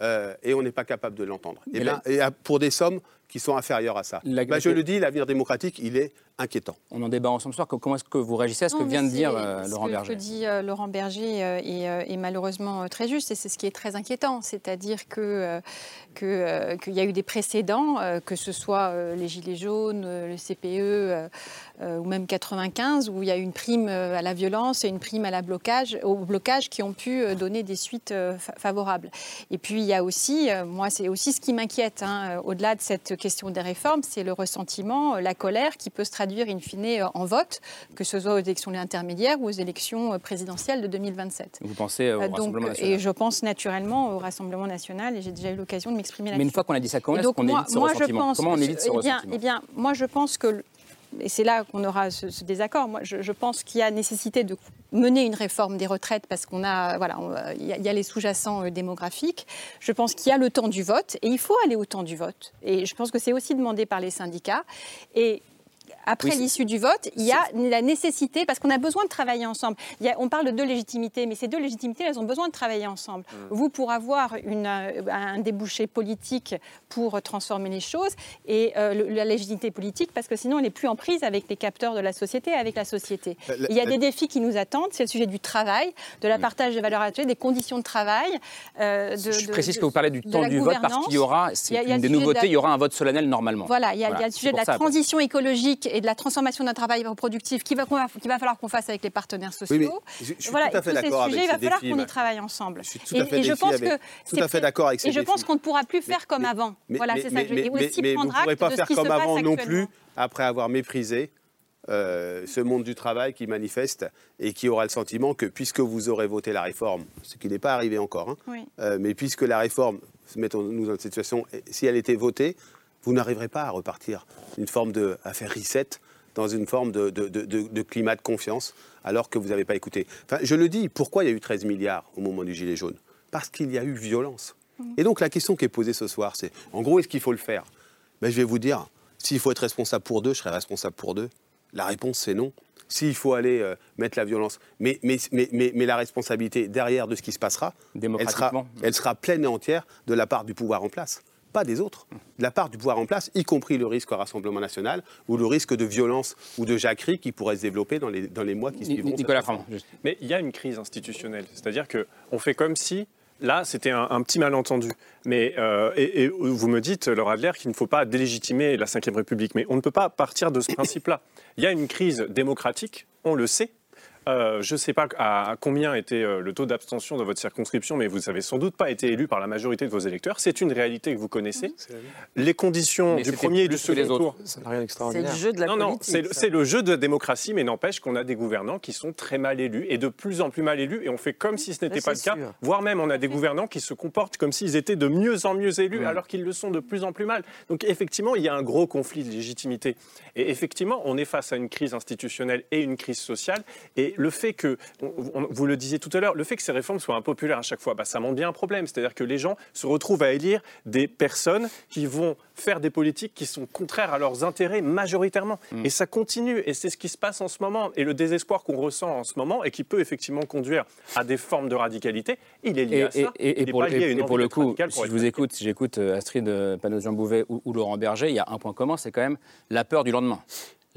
euh, et on n'est pas capable de l'entendre. Et, bien, et à- pour des sommes qui sont inférieures à ça. La- Ben, je le dis, l'avenir démocratique, il est inquiétant. On en débat ensemble ce soir. Comment est-ce que vous réagissez à ce Non, que vient de dire euh, ce Laurent que- Berger Ce que dit euh, Laurent Berger euh, est, euh, est malheureusement euh, très juste et c'est ce qui est très inquiétant. C'est-à-dire que, euh, que, euh, qu'il y a eu des précédents, euh, que ce soit euh, les Gilets jaunes, euh, le CPE euh, euh, ou même 95, où il y a eu une prime euh, à la violence et une prime à la blocage, au blocage qui ont pu euh, donner des suites euh, fa- favorables. Et puis il y a aussi, euh, moi c'est aussi ce qui m'inquiète, hein, euh, au-delà de cette question des réformes, c'est le ressentiment, euh, la colère qui peut se traduire in fine euh, en vote, que ce soit aux élections intermédiaires ou aux élections euh, présidentielles de 2027. Vous pensez au donc, Rassemblement national? et je pense naturellement au Rassemblement national et j'ai déjà eu l'occasion de m'exprimer Mais là-dessus. une fois qu'on a dit ça, comment est-ce qu'on évite ce moi, je ressentiment? pense- Comment on évite ce eh bien, ressentiment? Eh bien, moi, je pense que, et c'est là qu'on aura ce, désaccord, moi, je, pense qu'il y a nécessité de mener une réforme des retraites parce qu'on a, voilà, on- il y, a- il y a les sous-jacents euh, démographiques. Je pense qu'il y a le temps du vote et il faut aller au temps du vote. Et je pense que c'est aussi demandé par les syndicats. Et après Oui, l'issue du vote, il y a la nécessité, parce qu'on a besoin de travailler ensemble. Il y a- on parle de deux légitimités, mais ces deux légitimités, elles ont besoin de travailler ensemble. Vous, pour avoir une, euh, un débouché politique pour transformer les choses, et euh, le- la légitimité politique, parce que sinon, elle n'est plus en prise avec les capteurs de la société, avec la société. La- la- Il y a la- des défis qui nous attendent, c'est le sujet du travail, de la partage des valeurs actuelles, des conditions de travail. euh, de- Je de- précise de- que vous parlez du temps du vote parce qu'il y aura, c'est une des nouveautés, il y aura un vote solennel normalement. Voilà, il y a, il y a le sujet de la ça, transition écologique et de la transformation d'un travail reproductif qu'il va, qu'on va- falloir qu'on fasse avec les partenaires sociaux. Oui, mais je- je suis voilà, tout à fait ces d'accord avec sujets, il va ces falloir qu'on y travaille ensemble. Je suis tout à fait et je défi pense avec- que tout c'est à fait d'accord avec ces Et je pense qu'on ne pourra plus faire comme avant. Mais- voilà, mais- c'est ça mais- que je veux dire. mais- aussi mais vous ne pourrez pas faire comme avant non plus, après avoir méprisé euh, ce monde du travail qui manifeste et qui aura le sentiment que puisque vous aurez voté la réforme, ce qui n'est pas arrivé encore, hein, Oui. euh, mais puisque la réforme, mettons-nous dans cette situation, si elle était votée, vous n'arriverez pas à repartir une forme de, à faire reset dans une forme de, de- de- de- de climat de confiance, alors que vous n'avez pas écouté. Enfin, je le dis, pourquoi il y a eu 13 milliards au moment du Gilet jaune? Parce qu'il y a eu violence. Et donc la question qui est posée ce soir, c'est, en gros, est-ce qu'il faut le faire? Ben, Je vais vous dire, s'il faut être responsable pour deux, je serai responsable pour deux. La réponse, c'est non. S'il faut aller euh, mettre la violence, mais, mais, mais, mais, mais la responsabilité derrière de ce qui se passera, elle sera, Démocratiquement. elle sera pleine et entière de la part du pouvoir en place, pas des autres. De la part du pouvoir en place, y compris le risque au Rassemblement national ou le risque de violence ou de jacquerie qui pourrait se développer dans les, dans les mois qui suivront. Nicolas juste. Mais il y a une crise institutionnelle. C'est-à-dire qu'on fait comme si, là, c'était un, un petit malentendu. Mais, euh, et, et vous me dites, Laura Adler, qu'il ne faut pas délégitimer la Ve République. Mais on ne peut pas partir de ce principe-là. Il y a une crise démocratique, on le sait. Euh, je ne sais pas à, combien était euh, le taux d'abstention dans votre circonscription, mais vous n'avez sans doute pas été élu par la majorité de vos électeurs. C'est une réalité que vous connaissez. Les conditions Mais du premier et du second tour. Ça n'a rien C'est d'extraordinaire. le jeu de la non, non, c'est le- c'est jeu de la démocratie, mais n'empêche qu'on a des gouvernants qui sont très mal élus et de plus en plus mal élus, et on fait comme si ce n'était pas le c'est cas, sûr. voire même on a des gouvernants qui se comportent comme s'ils étaient de mieux en mieux élus, alors qu'ils le sont de plus en plus mal. Donc effectivement, il y a un gros conflit de légitimité. Et effectivement, on est face à une crise institutionnelle et une crise sociale, et Et le fait que, on- vous le disiez tout à l'heure, le fait que ces réformes soient impopulaires à chaque fois, bah, ça montre bien un problème. C'est-à-dire que les gens se retrouvent à élire des personnes qui vont faire des politiques qui sont contraires à leurs intérêts majoritairement. Mm. Et ça continue. Et c'est ce qui se passe en ce moment. Et le désespoir qu'on ressent en ce moment et qui peut effectivement conduire à des formes de radicalité, il est lié Et, à ça. et- et- pour, le coup, si je vous écoute, si j'écoute euh, Astrid euh, Panosian-Bouvet ou, ou Laurent Berger, il y a un point commun, c'est quand même la peur du lendemain.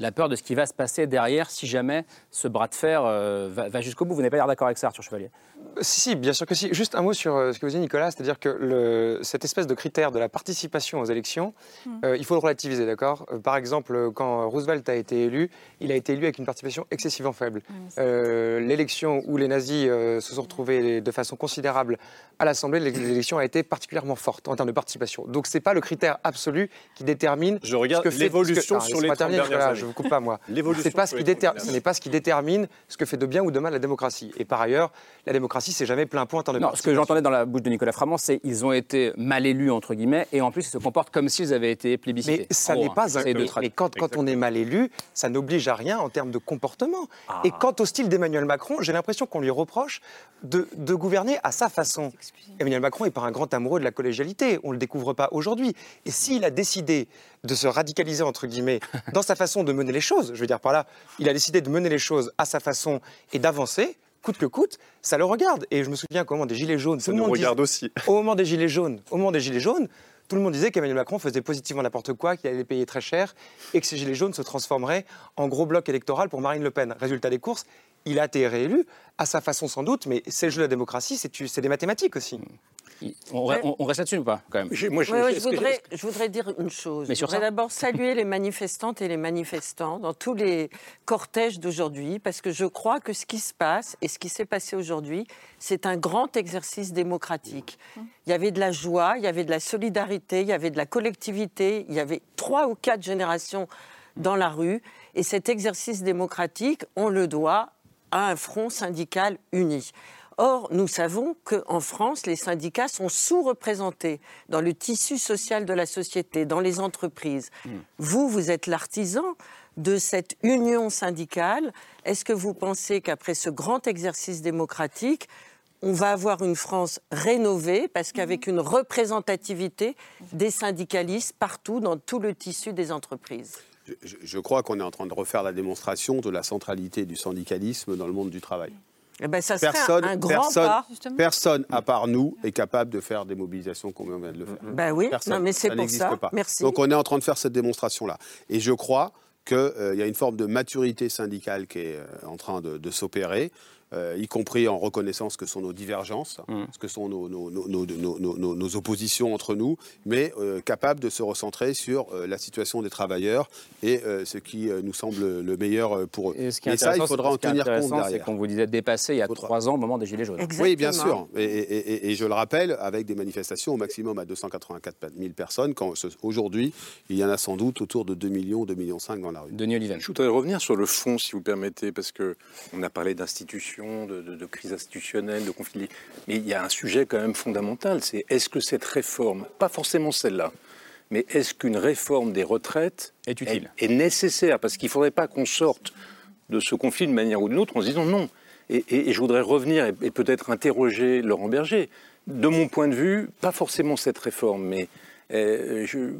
La peur de ce qui va se passer derrière si jamais ce bras de fer euh, va, va jusqu'au bout. Vous n'avez pas l'air d'accord avec ça, Arthur Chevalier? Si, si, bien sûr que si. Juste un mot sur euh, ce que vous dit Nicolas, c'est-à-dire que le, cette espèce de critère de la participation aux élections, euh, il faut le relativiser, d'accord? Par exemple, quand Roosevelt a été élu, il a été élu avec une participation excessivement faible. Euh, L'élection où les nazis euh, se sont retrouvés de façon considérable à l'Assemblée, l'élection a été particulièrement forte en termes de participation. Donc c'est pas le critère absolu qui détermine. Je regarde ce que fait- l'évolution ce que- sur Ah, les laissez-moi 30 terminer, dernières années. Je vous coupe pas moi. L'évolution C'est pas ce qui les 30 déter- dernières ce n'est pas ce qui détermine ce que fait de bien ou de mal la démocratie. Et par ailleurs, la démocratie, c'est jamais plein point en termes de Non, ce que j'entendais dans la bouche de Nicolas Framand, c'est qu'ils ont été mal élus, entre guillemets, et en plus, ils se comportent comme s'ils avaient été plébiscités. Mais ça n'est pas un. Mais, quand, quand on est mal élu, ça n'oblige à rien en termes de comportement. Et quant au style d'Emmanuel Macron, j'ai l'impression qu'on lui reproche de, de gouverner à sa façon. Emmanuel Macron n'est pas un grand amoureux de la collégialité. On ne le découvre pas aujourd'hui. Et s'il a décidé de se radicaliser, entre guillemets, dans sa façon de mener les choses, je veux dire par là, il a décidé de mener les choses à sa façon et d'avancer. Coûte que coûte, ça le regarde. Et je me souviens qu'au moment des Gilets jaunes, Ça nous regarde aussi. au moment des Gilets jaunes, au moment des Gilets jaunes, tout le monde disait qu'Emmanuel Macron faisait positivement n'importe quoi, qu'il allait les payer très cher et que ces Gilets jaunes se transformeraient en gros bloc électoral pour Marine Le Pen. Résultat des courses, il a été réélu, à sa façon sans doute, mais c'est le jeu de la démocratie, c'est des mathématiques aussi. On, on- on reste là-dessus ou pas, quand même? Ouais, ouais, je, voudrais, je voudrais dire une chose. Mais je voudrais d'abord saluer les manifestantes et les manifestants dans tous les cortèges d'aujourd'hui, parce que je crois que ce qui se passe et ce qui s'est passé aujourd'hui, c'est un grand exercice démocratique. Il y avait de la joie, il y avait de la solidarité, il y avait de la collectivité, il y avait trois ou quatre générations dans la rue, et cet exercice démocratique, on le doit à un front syndical uni. Or, nous savons qu'en France, les syndicats sont sous-représentés dans le tissu social de la société, dans les entreprises. Vous, vous êtes l'artisan de cette union syndicale. Est-ce que vous pensez qu'après ce grand exercice démocratique, on va avoir une France rénovée parce qu'avec une représentativité des syndicalistes partout dans tout le tissu des entreprises? Je, crois qu'on est en train de refaire la démonstration de la centralité du syndicalisme dans le monde du travail. Eh ben, ça Personne, un grand personne, pas. personne à part nous est capable de faire des mobilisations comme on vient de le faire. Ben oui, Personne. non, mais c'est ça pour ça. pas. Merci. Donc on est en train de faire cette démonstration-là. Et je crois qu'il y a une forme de maturité syndicale qui est euh, en train de, de s'opérer. Euh, y compris en reconnaissant ce que sont nos divergences, ce que sont nos, nos- nos- nos- nos- nos- nos- nos oppositions entre nous, mais euh, capable de se recentrer sur euh, la situation des travailleurs et euh, ce qui euh, nous semble le meilleur pour eux. Et ce qui est Mais ça, il faudra ce en qui est tenir compte intéressant, c'est derrière. qu'on vous disait dépassé il y a trois ans au moment des Gilets jaunes. Oui, bien sûr. Et, et- et- et je le rappelle, avec des manifestations au maximum à 284 000 personnes, quand aujourd'hui, il y en a sans doute autour de 2 millions, 2 millions 5 dans la rue. Denis Oliven. Je voudrais revenir sur le fond, si vous permettez, parce que on a parlé d'institutions, de, de- de crise institutionnelle, de conflits. Mais il y a un sujet quand même fondamental, c'est est-ce que cette réforme, pas forcément celle-là, mais est-ce qu'une réforme des retraites est, utile. est, nécessaire? Parce qu'il ne faudrait pas qu'on sorte de ce conflit d'une manière ou d'une autre en se disant non. Et, et- et je voudrais revenir et, et peut-être interroger Laurent Berger. De mon point de vue, pas forcément cette réforme, mais euh, je-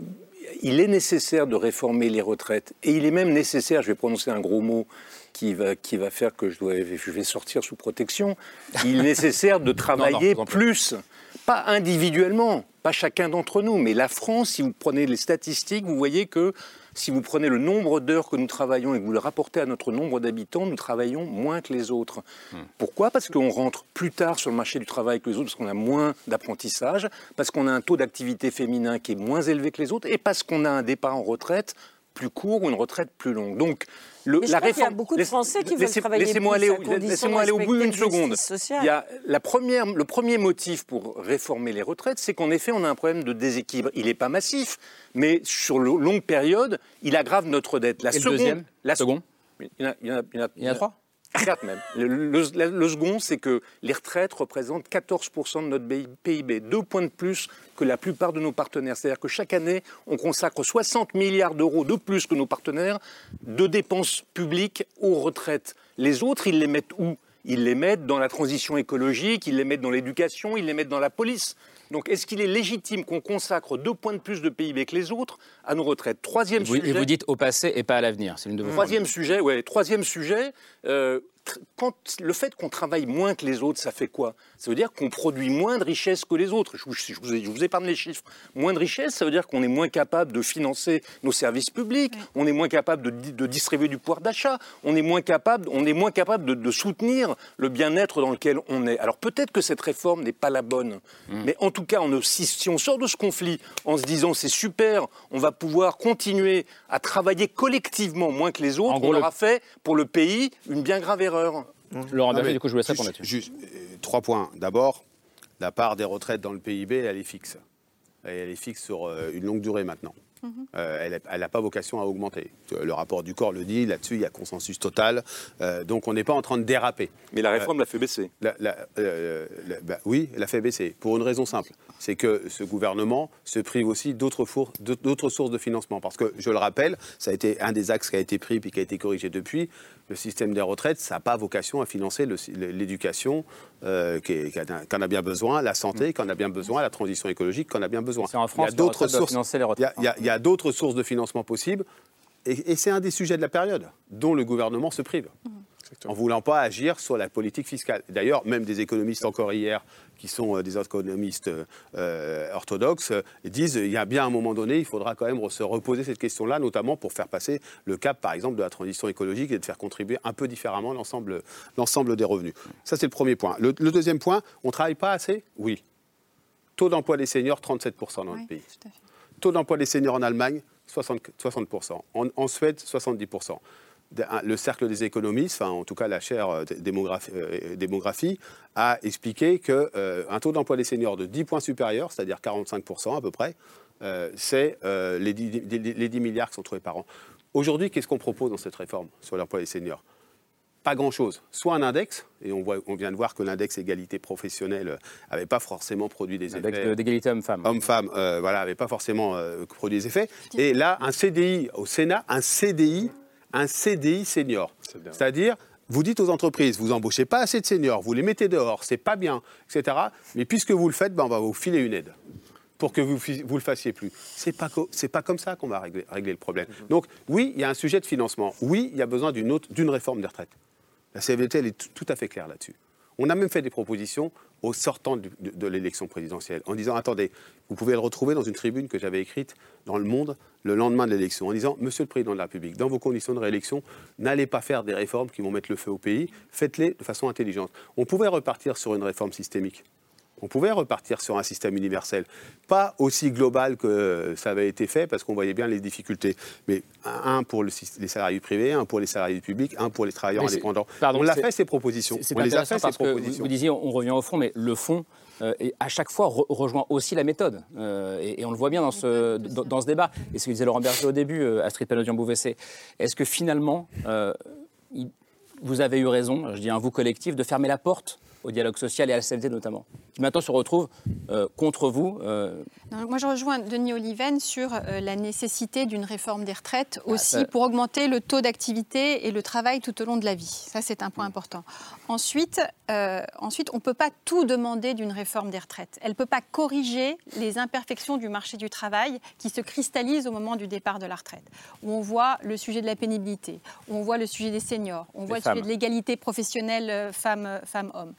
il est nécessaire de réformer les retraites. Et il est même nécessaire, je vais prononcer un gros mot qui va, qui va faire que je, dois, je vais sortir sous protection, il est nécessaire de travailler plus, pas individuellement, pas chacun d'entre nous, mais la France, si vous prenez les statistiques, vous voyez que si vous prenez le nombre d'heures que nous travaillons et que vous le rapportez à notre nombre d'habitants, nous travaillons moins que les autres. Pourquoi? Parce qu'on rentre plus tard sur le marché du travail que les autres, parce qu'on a moins d'apprentissage, parce qu'on a un taux d'activité féminin qui est moins élevé que les autres, et parce qu'on a un départ en retraite plus court ou une retraite plus longue. Donc, le, Mais je la crois qu'il y a réforme. beaucoup de laisse- Français qui veulent laissez- travailler Laissez-moi aller, laissez-moi aller au bout d'une seconde. Il y a la première, le premier motif pour réformer les retraites, c'est qu'en effet, on a un problème de déséquilibre. Il n'est pas massif, mais sur longue période, il aggrave notre dette. La Et le seconde, deuxième la second il y en a, il y en a- il y en a- Il y en a trois Même. Le, le- le second, c'est que les retraites représentent 14% de notre PIB, deux points de plus que la plupart de nos partenaires. C'est-à-dire que chaque année, on consacre 60 milliards d'euros de plus que nos partenaires de dépenses publiques aux retraites. Les autres, ils les mettent où? Ils les mettent dans la transition écologique, ils les mettent dans l'éducation, ils les mettent dans la police. Donc, est-ce qu'il est légitime qu'on consacre deux points de plus de PIB que les autres à nos retraites? Troisième Vous- sujet. Et vous dites au passé et pas à l'avenir. C'est l'une de vos Troisième sujet, ouais, troisième sujet, euh, quand le fait qu'on travaille moins que les autres, ça fait quoi? Ça veut dire qu'on produit moins de richesses que les autres. Je vous, je vous ai, je vous épargne les chiffres. Moins de richesses, ça veut dire qu'on est moins capable de financer nos services publics, on est moins capable de, di- de distribuer du pouvoir d'achat, on est moins capable, on est moins capable de, de soutenir le bien-être dans lequel on est. Alors peut-être que cette réforme n'est pas la bonne, mais en tout cas, on si, si on sort de ce conflit en se disant c'est super, on va pouvoir continuer à travailler collectivement moins que les autres, En gros, on le- aura fait pour le pays une bien grave erreur. Laurent Berger, du coup, je vous laisse juste- répondre là-dessus. juste, euh, trois points. D'abord, la part des retraites dans le PIB, elle est fixe. Et elle est fixe sur euh, une longue durée maintenant. Euh, elle n'a pas vocation à augmenter. Le rapport du corps le dit, là-dessus, il y a consensus total. Euh, donc, on n'est pas en train de déraper. Mais la réforme l'a fait baisser. La- la- euh, la- bah oui, elle a fait baisser. Pour une raison simple. C'est que ce gouvernement se prive aussi d'autres four- d'autres sources de financement. Parce que, je le rappelle, ça a été un des axes qui a été pris puis qui a été corrigé depuis. Le système des retraites, ça n'a pas vocation à financer le- l'éducation euh, qui qui a- qu'en a bien besoin, la santé qu'en a bien besoin, la transition écologique qu'en a bien besoin. C'est en France il y a d'autres sources. financer les il y a- il y a- il y a d'autres sources de financement possibles. Et, et c'est un des sujets de la période dont le gouvernement se prive. En voulant pas agir sur la politique fiscale. D'ailleurs, même des économistes encore hier, qui sont euh, des économistes euh, euh, orthodoxes, disent il y a bien un moment donné, il faudra quand même se reposer cette question-là, notamment pour faire passer le cap, par exemple, de la transition écologique et de faire contribuer un peu différemment l'ensemble l'ensemble des revenus. Ça, c'est le premier point. Le, le deuxième point, on travaille pas assez? Oui. Taux d'emploi des seniors, 37% dans le pays. Taux d'emploi des seniors en Allemagne, 60, 60%. En, en Suède, 70%. Le cercle des économistes, enfin, en tout cas la chaire euh, démographie, euh, démographie, a expliqué qu'un taux d'emploi des seniors de 10 points supérieurs, c'est-à-dire 45% à peu près, euh, c'est euh, les, 10, les- les 10 milliards qui sont trouvés par an. Aujourd'hui, qu'est-ce qu'on propose dans cette réforme sur l'emploi des seniors? Pas grand-chose. Soit un index, et on, voit, on vient de voir que l'index égalité professionnelle n'avait pas forcément produit des Index effets. d'égalité homme-femme. Homme-femme, euh, voilà, n'avait pas forcément euh, produit des effets. Et là, un CDI au Sénat, un CDI, un CDI senior. C'est-à-dire, vous dites aux entreprises, vous embauchez pas assez de seniors, vous les mettez dehors, c'est pas bien, etc. Mais puisque vous le faites, ben, on va vous filer une aide pour que vous ne le fassiez plus. C'est pas c'est pas comme ça qu'on va régler, régler le problème. Donc oui, il y a un sujet de financement. Oui, il y a besoin d'une autre d'une réforme des retraites. La CVT, elle est tout à fait claire là-dessus. On a même fait des propositions au sortant de, de l'élection présidentielle, en disant attendez, vous pouvez le retrouver dans une tribune que j'avais écrite dans Le Monde le lendemain de l'élection, en disant Monsieur le Président de la République, dans vos conditions de réélection, n'allez pas faire des réformes qui vont mettre le feu au pays, faites-les de façon intelligente. On pouvait repartir sur une réforme systémique. On pouvait repartir sur un système universel. Pas aussi global que ça avait été fait, parce qu'on voyait bien les difficultés. Mais un pour le les salariés privés, un pour les salariés publics, un pour les travailleurs Mais indépendants. pardon, on l'a fait, ces propositions. C'est On les a intéressant fait, ces parce que vous, propositions. vous disiez, on revient au fond, mais le fond, euh, à chaque fois, re- rejoint aussi la méthode. Euh, et, et on le voit bien dans ce, dans, dans ce débat. Et ce que disait Laurent Berger au début, euh, Astrid Panodian-Bouvessé, est-ce que finalement, euh, il- vous avez eu raison, je dis un vous collectif, de fermer la porte au dialogue social et à la CFD notamment, qui maintenant se retrouve euh, contre vous euh, Non, moi, je rejoins Denis Oliven sur euh, la nécessité d'une réforme des retraites aussi ça- pour augmenter le taux d'activité et le travail tout au long de la vie. Ça, c'est un point important. Ensuite, ensuite on ne peut pas tout demander d'une réforme des retraites. Elle ne peut pas corriger les imperfections du marché du travail qui se cristallisent au moment du départ de la retraite. Où on voit le sujet de la pénibilité, où on voit le sujet des seniors, on voit le femmes. sujet de l'égalité professionnelle euh, femmes- femmes-hommes,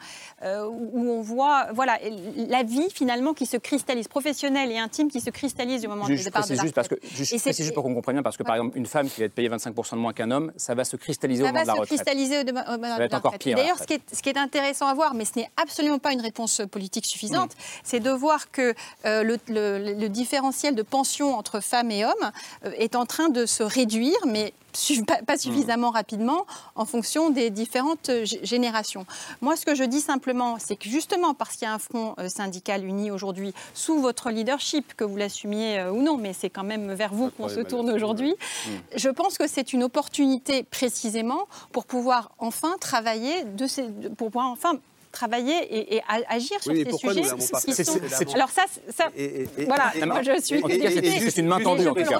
euh, où on voit voilà, la vie finalement qui se cristallise, professionnelle et intime qui se cristallise au moment du départ de la juste parce que juste, c'est- juste pour qu'on comprenne bien, parce que par exemple une femme qui va être payée 25% de moins qu'un homme, ça va se cristalliser au ça moment va de la se retraite. cristalliser au moment au moment va de la encore retraite. pire, la D'ailleurs, ce qui, est, ce qui est intéressant à voir, mais ce n'est absolument pas une réponse politique suffisante, c'est de voir que euh, le, le- le différentiel de pension entre femmes et hommes euh, est en train de se réduire, mais pas, pas, suffisamment rapidement en fonction des différentes générations. Moi, ce que je dis simplement, c'est que justement parce qu'il y a un front syndical uni aujourd'hui sous votre leadership, que vous l'assumiez ou non, mais c'est quand même vers vous qu'on se tourne aujourd'hui, mmh. je pense que c'est une opportunité précisément pour pouvoir enfin travailler de ces, pour pouvoir enfin travailler et, agir sur ces sujets. Alors ça, ça voilà, moi je suis. C'est une main tendue en tout cas.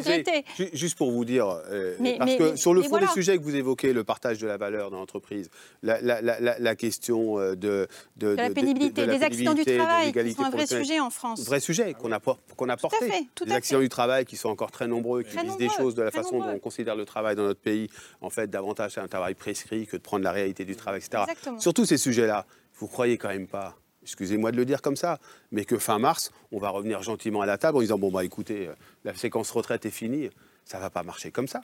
Juste pour vous dire, euh, parce que sur le fond des sujets que vous évoquez, le partage de la valeur dans l'entreprise, la, question euh, de, la pénibilité, des accidents du travail, qui sont un vrai sujet en France. Vrai sujet qu'on a, qu'on a porté. Des accidents du travail qui sont encore très nombreux, qui disent des choses de la façon dont on considère le travail dans notre pays, en fait, davantage c'est un travail prescrit que de prendre la réalité du travail, etc. Surtout ces sujets-là vous croyez quand même pas, excusez-moi de le dire comme ça, mais que fin mars, on va revenir gentiment à la table en disant bon bah écoutez, euh, la séquence retraite est finie, ça va pas marcher comme ça.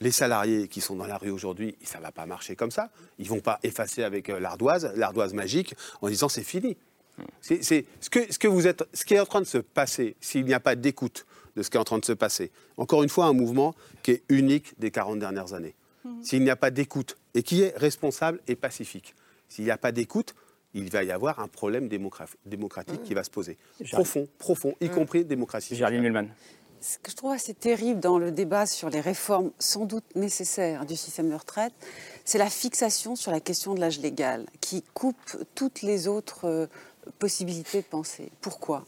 Les salariés qui sont dans la rue aujourd'hui, ça va pas marcher comme ça. Ils vont pas effacer avec euh, l'ardoise, l'ardoise magique, en disant c'est fini. C'est ce que, ce que vous êtes, ce qui est en train de se passer, s'il n'y a pas d'écoute de ce qui est en train de se passer. Encore une fois, un mouvement qui est unique des 40 dernières années. Mmh. S'il n'y a pas d'écoute et qui est responsable et pacifique, s'il n'y a pas d'écoute, il va y avoir un problème démocratique qui va se poser. Profond, profond, y compris démocratie. Géraldine Mühlmann. Ce que je trouve assez terrible dans le débat sur les réformes sans doute nécessaires du système de retraite, c'est la fixation sur la question de l'âge légal, qui coupe toutes les autres euh, possibilités de penser. Pourquoi?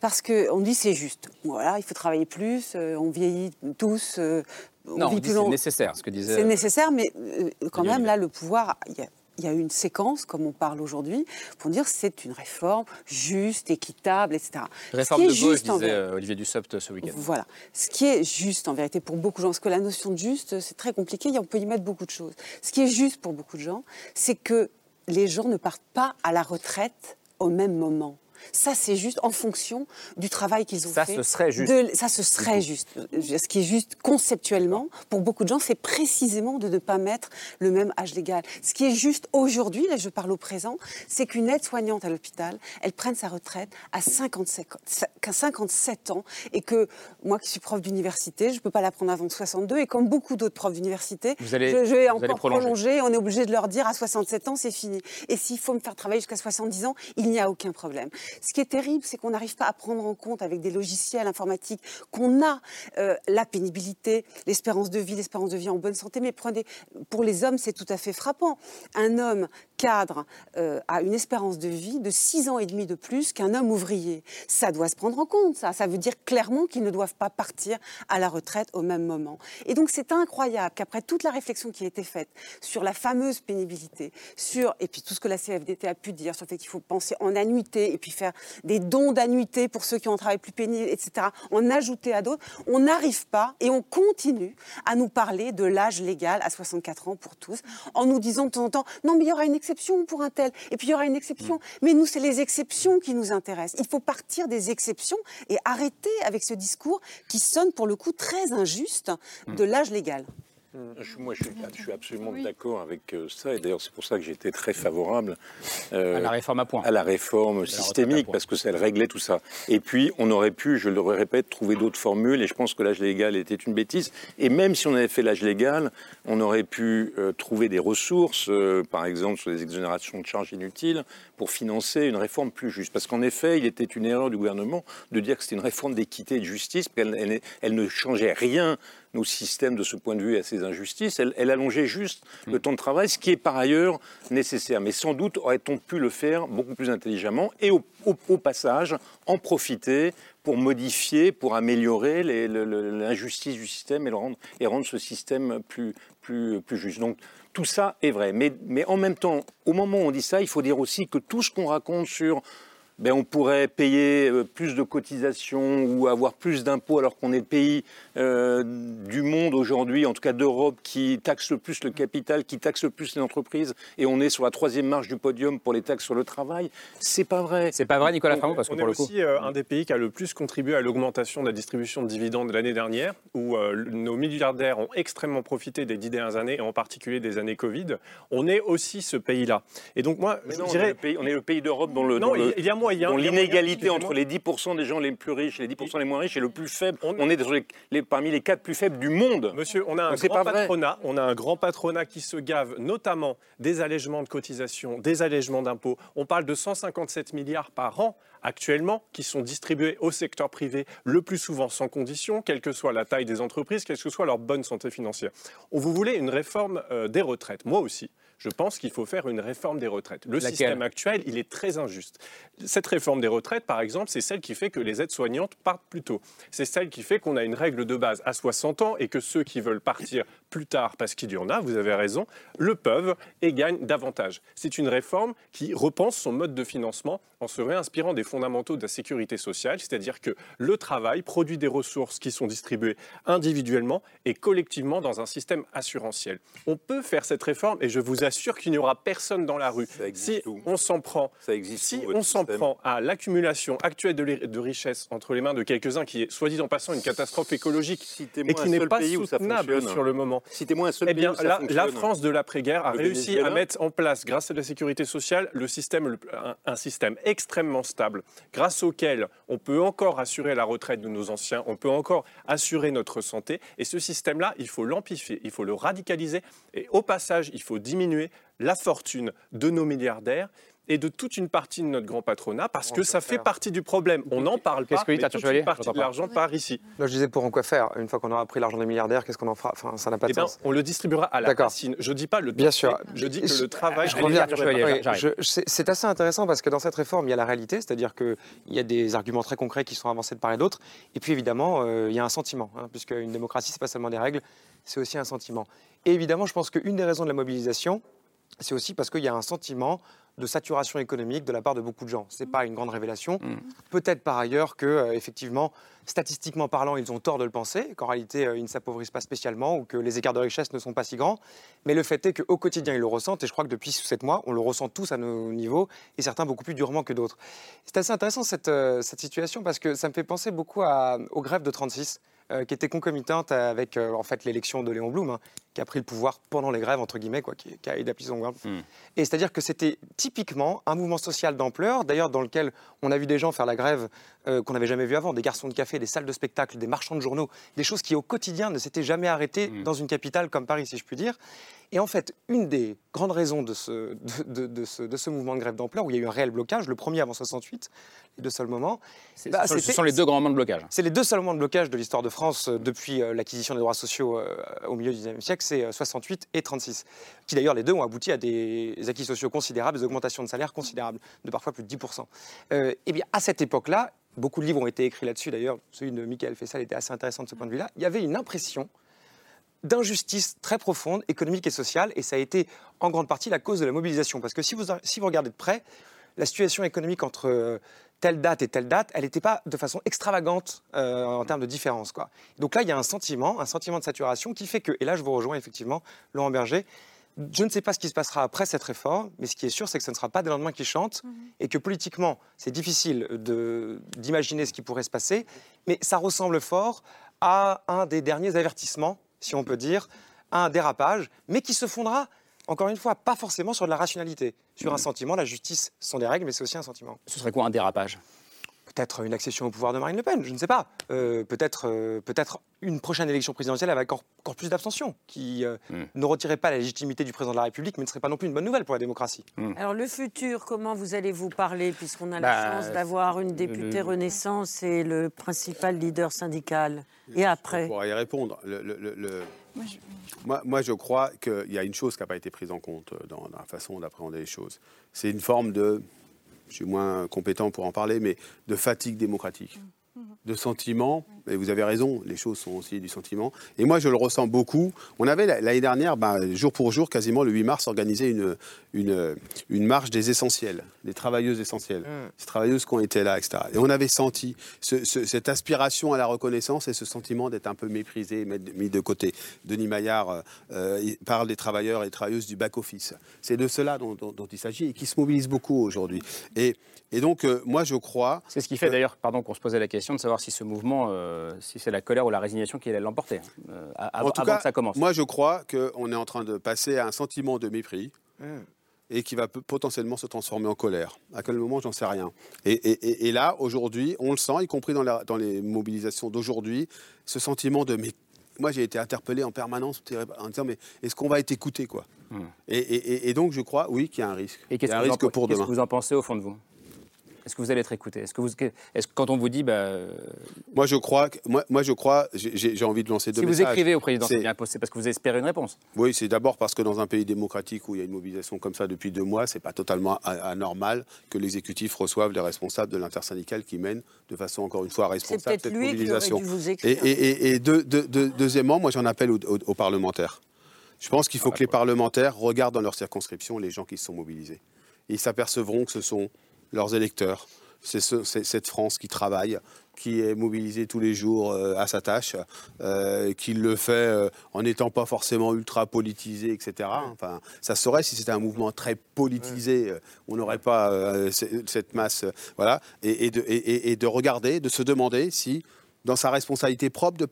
Parce qu'on dit c'est juste. Voilà, il faut travailler plus, euh, on vieillit tous. Euh, on non, c'est nécessaire, ce que disait. C'est nécessaire, mais quand même, là, le pouvoir, il y a il y a une séquence, comme on parle aujourd'hui, pour dire c'est une réforme juste, équitable, etc. Réforme de gauche, disait euh, Olivier Dussopt ce week-end. Voilà. Ce qui est juste en vérité pour beaucoup de gens, parce que la notion de juste, c'est très compliqué, on peut y mettre beaucoup de choses. Ce qui est juste pour beaucoup de gens, c'est que les gens ne partent pas à la retraite au même moment. Ça, c'est juste en fonction du travail qu'ils ont fait. Ça, ce serait juste. ça, ce serait juste. Ce qui est juste conceptuellement, pour beaucoup de gens, c'est précisément de ne pas mettre le même âge légal. Ce qui est juste aujourd'hui, là, je parle au présent, c'est qu'une aide-soignante à l'hôpital, elle prenne sa retraite à 57, 57 ans et que moi qui suis prof d'université, je ne peux pas la prendre avant 62 et comme beaucoup d'autres profs d'université, je, vais encore prolonger. On est obligé de leur dire à 67 ans, c'est fini. Et s'il faut me faire travailler jusqu'à 70 ans, il n'y a aucun problème. Ce qui est terrible, c'est qu'on n'arrive pas à prendre en compte avec des logiciels informatiques qu'on a euh, la pénibilité, l'espérance de vie, l'espérance de vie en bonne santé. Mais prenez, pour les hommes, c'est tout à fait frappant. Un homme cadre euh, a une espérance de vie de 6 ans et demi de plus qu'un homme ouvrier. Ça doit se prendre en compte, ça. Ça veut dire clairement qu'ils ne doivent pas partir à la retraite au même moment. Et donc c'est incroyable qu'après toute la réflexion qui a été faite sur la fameuse pénibilité, sur, et puis tout ce que la CFDT a pu dire sur le fait qu'il faut penser en annuité et puis faire des dons d'annuité pour ceux qui ont un travail plus pénible, etc., en ajouter à d'autres, on n'arrive pas et on continue à nous parler de l'âge légal à 64 ans pour tous, en nous disant de temps en temps, non mais il y aura une exception pour un tel, et puis il y aura une exception. Mm. Mais nous, c'est les exceptions qui nous intéressent. Il faut partir des exceptions et arrêter avec ce discours qui sonne pour le coup très injuste de mm. l'âge légal. Moi, je suis, absolument d'accord avec euh, ça. Et d'ailleurs, c'est pour ça que j'étais très favorable euh, à la réforme à point. À la réforme systémique, parce que ça réglait tout ça. Et puis, on aurait pu, je le répète, trouver d'autres formules. Et je pense que l'âge légal était une bêtise. Et même si on avait fait l'âge légal, on aurait pu euh, trouver des ressources, par exemple sur des exonérations de charges inutiles, pour financer une réforme plus juste. Parce qu'en effet, il était une erreur du gouvernement de dire que c'était une réforme d'équité et de justice, parce qu'elle elle ne changeait rien nos systèmes de ce point de vue à ces injustices. Elle, allongeait juste le temps de travail, ce qui est par ailleurs nécessaire. Mais sans doute aurait-on pu le faire beaucoup plus intelligemment et au, passage en profiter pour modifier, pour améliorer l'injustice du système et, rendre, et rendre ce système plus, plus, plus juste. Donc tout ça est vrai. Mais, mais en même temps, au moment où on dit ça, il faut dire aussi que tout ce qu'on raconte sur ben, on pourrait payer euh, plus de cotisations ou avoir plus d'impôts alors qu'on est le pays euh, du monde aujourd'hui, en tout cas d'Europe, qui taxe le plus le capital, qui taxe le plus les entreprises, et on est sur la troisième marche du podium pour les taxes sur le travail. C'est pas vrai. C'est pas vrai, Nicolas Framont, parce que on pour est aussi euh, un des pays qui a le plus contribué à l'augmentation de la distribution de dividendes l'année dernière, où nos milliardaires ont extrêmement profité des dix dernières années, et en particulier des années Covid. On est aussi ce pays-là. Et donc moi, je dirais, on est le pays, d'Europe dont le, non, il y a moins moyens. l'inégalité entre les 10% des gens les plus riches et les 10% les moins riches est le plus faible. On, est dans les- les- parmi les quatre plus faibles du monde. Monsieur, on a un Donc, grand patronat, on a un grand patronat qui se gave notamment des allègements de cotisations, des allègements d'impôts. On parle de 157 milliards par an actuellement qui sont distribués au secteur privé le plus souvent sans condition, quelle que soit la taille des entreprises, quelle que soit leur bonne santé financière. On vous voulez une réforme euh, des retraites, moi aussi. Je pense qu'il faut faire une réforme des retraites. Le Laquelle? système actuel, il est très injuste. Cette réforme des retraites, par exemple, c'est celle qui fait que les aides-soignantes partent plus tôt. C'est celle qui fait qu'on a une règle de base à 60 ans et que ceux qui veulent partir plus tard, parce qu'il y en a, vous avez raison, le peuvent et gagnent davantage. C'est une réforme qui repense son mode de financement en se réinspirant des fondamentaux de la sécurité sociale, c'est-à-dire que le travail produit des ressources qui sont distribuées individuellement et collectivement dans un système assurantiel. On peut faire cette réforme et je vous assure qu'il n'y aura personne dans la rue. Si on s'en prend, si on s'en prend à l'accumulation actuelle de, richesses entre les mains de quelques-uns, qui est, soit dit en passant, une catastrophe écologique et qui n'est pas soutenable sur le moment. Citez-moi un seul Eh bien, pays où ça la, France de l'après-guerre a Le réussi Venezuela à mettre en place, grâce à la sécurité sociale, le système, le- un, un système extrêmement stable, grâce auquel on peut encore assurer la retraite de nos anciens, on peut encore assurer notre santé. Et ce système-là, il faut l'amplifier, il faut le radicaliser. Et au passage, il faut diminuer la fortune de nos milliardaires et de toute une partie de notre grand patronat, parce que ça fait partie du problème. On n'en parle Qu'est-ce pas, que dit mais toute une partie de l'argent part ici. Là, je disais pour en quoi faire. Une fois qu'on aura pris l'argent des milliardaires, qu'est-ce qu'on en fera? Enfin, ça n'a pas de Eh bien, sens. on le distribuera à la racine. Je dis pas le Bien sûr. Je dis que le travail. Je reviens. c'est assez intéressant parce que dans cette réforme, il y a la réalité, c'est-à-dire qu'il y a des arguments très concrets qui sont avancés de part et d'autre. Et puis évidemment, euh, il y a un sentiment, hein, puisque une démocratie, c'est pas seulement des règles, c'est aussi un sentiment. Et évidemment, je pense qu'une des raisons de la mobilisation, c'est aussi parce qu'il y a un sentiment de saturation économique de la part de beaucoup de gens. Ce n'est pas une grande révélation. Peut-être par ailleurs que, euh, effectivement, statistiquement parlant, ils ont tort de le penser, qu'en réalité, euh, ils ne s'appauvrissent pas spécialement ou que les écarts de richesse ne sont pas si grands. Mais le fait est qu'au quotidien, ils le ressentent, et je crois que depuis 7 mois, on le ressent tous à nos niveaux, et certains beaucoup plus durement que d'autres. C'est assez intéressant cette, euh, cette situation parce que ça me fait penser beaucoup à- aux grèves de 36. euh, qui étaient concomitantes avec en fait l'élection de Léon Blum, hein, qui a pris le pouvoir pendant les grèves entre guillemets, quoi, qui, qui a aidé à gouvernement. Et c'est-à-dire que c'était typiquement un mouvement social d'ampleur, d'ailleurs dans lequel on a vu des gens faire la grève euh, qu'on n'avait jamais vu avant, des garçons de café, des salles de spectacle, des marchands de journaux, des choses qui au quotidien ne s'étaient jamais arrêtées dans une capitale comme Paris, si je puis dire. Et en fait, une des grandes raisons de ce, de, de- de ce, de ce mouvement de grève d'ampleur, où il y a eu un réel blocage, le premier avant 68, les deux seuls moments, bah, ce sont- ce c'était- sont les deux grands moments de blocage. c'est les deux seuls moments de blocage de l'histoire de France euh, depuis euh, l'acquisition des droits sociaux euh, au milieu du XIXe siècle, c'est euh, 68 et 36. Qui d'ailleurs, les deux ont abouti à des acquis sociaux considérables, des augmentations de salaire considérables, de parfois plus de 10%. Euh, et bien, à cette époque-là, beaucoup de livres ont été écrits là-dessus, d'ailleurs, celui de Michael Fessal était assez intéressant de ce point de vue-là, il y avait une impression d'injustice très profonde, économique et sociale, et ça a été en grande partie la cause de la mobilisation. Parce que si vous, si vous regardez de près, la situation économique entre euh, telle date et telle date, elle n'était pas de façon extravagante euh, en termes de différence. Quoi. Donc là, il y a un sentiment, un sentiment de saturation qui fait que, et là je vous rejoins effectivement, Laurent Berger, je ne sais pas ce qui se passera après cette réforme, mais ce qui est sûr, c'est que ce ne sera pas des lendemains qui chantent, et que politiquement, c'est difficile d'imaginer ce qui pourrait se passer, mais ça ressemble fort à un des derniers avertissements, si on peut dire, à un dérapage, mais qui se fondera, encore une fois, pas forcément sur de la rationalité, sur un sentiment. La justice sont des règles, mais c'est aussi un sentiment. Ce serait quoi un dérapage? Peut-être une accession au pouvoir de Marine Le Pen, je ne sais pas. Euh, peut-être euh, peut-être une prochaine élection présidentielle avec encore, encore plus d'abstention, qui euh, ne retirait pas la légitimité du président de la République, mais ne serait pas non plus une bonne nouvelle pour la démocratie. Alors le futur, comment vous allez vous parler puisqu'on a Bah, la chance d'avoir une députée le- Renaissance et le principal leader syndical Et après? On pourra y répondre. Le- le- Moi, moi, je crois qu'il y a une chose qui n'a pas été prise en compte euh, dans, dans la façon d'appréhender les choses. C'est une forme de, je suis moins compétent pour en parler, mais de fatigue démocratique, de sentiment. Et vous avez raison, les choses sont aussi du sentiment. Et moi, je le ressens beaucoup. On avait la- l'année dernière, ben, jour pour jour, quasiment le 8 mars, organisé une, une, une marche des essentiels, des travailleuses essentielles, ces travailleuses qui ont été là, etc. Et on avait senti ce- ce- cette aspiration à la reconnaissance et ce sentiment d'être un peu méprisé, mis de côté. Denis Maillard euh, euh, parle des travailleurs et travailleuses du back-office. C'est de cela dont, dont- dont il s'agit et qui se mobilisent beaucoup aujourd'hui. Et, et donc, euh, moi, je crois... C'est ce qui fait d'ailleurs, pardon, qu'on se posait la question de savoir si ce mouvement, euh, si c'est la colère ou la résignation qui allait l'emporter, euh, avant cas, que ça commence. moi, je crois qu'on est en train de passer à un sentiment de mépris. et qui va potentiellement se transformer en colère. À quel moment, j'en sais rien. Et, là, aujourd'hui, on le sent, y compris dans, dans les mobilisations d'aujourd'hui, ce sentiment de mais moi j'ai été interpellé en permanence en disant mais est-ce qu'on va être écouté quoi? Hmm. et, donc je crois oui qu'il y a un risque. Et qu'est-ce que vous en pensez au fond de vous? Est-ce que vous allez être écouté? Est-ce que, vous, est que quand on vous dit, bah, euh, moi je crois, moi, moi je crois, j'ai envie de lancer deux si messages. vous écrivez au président, c'est parce que vous espérez une réponse. Oui, c'est d'abord parce que dans un pays démocratique où il y a une mobilisation comme ça depuis deux mois, c'est pas totalement anormal que l'exécutif reçoive les responsables de l'intersyndicale qui mènent de façon encore une fois responsable cette mobilisation. et, deuxièmement, moi j'en appelle aux, parlementaires. Je pense qu'il faut que les parlementaires regardent dans leur circonscription les gens qui se sont mobilisés. ils s'apercevront que ce sont leurs électeurs. C'est cette France qui travaille, qui est mobilisée tous les jours euh, à sa tâche, euh, qui le fait euh, en n'étant pas forcément ultra politisé, etc. Enfin, ça serait si c'était un mouvement très politisé, on n'aurait pas cette masse, voilà, et, de, et, de, regarder, de se demander si dans sa responsabilité propre de,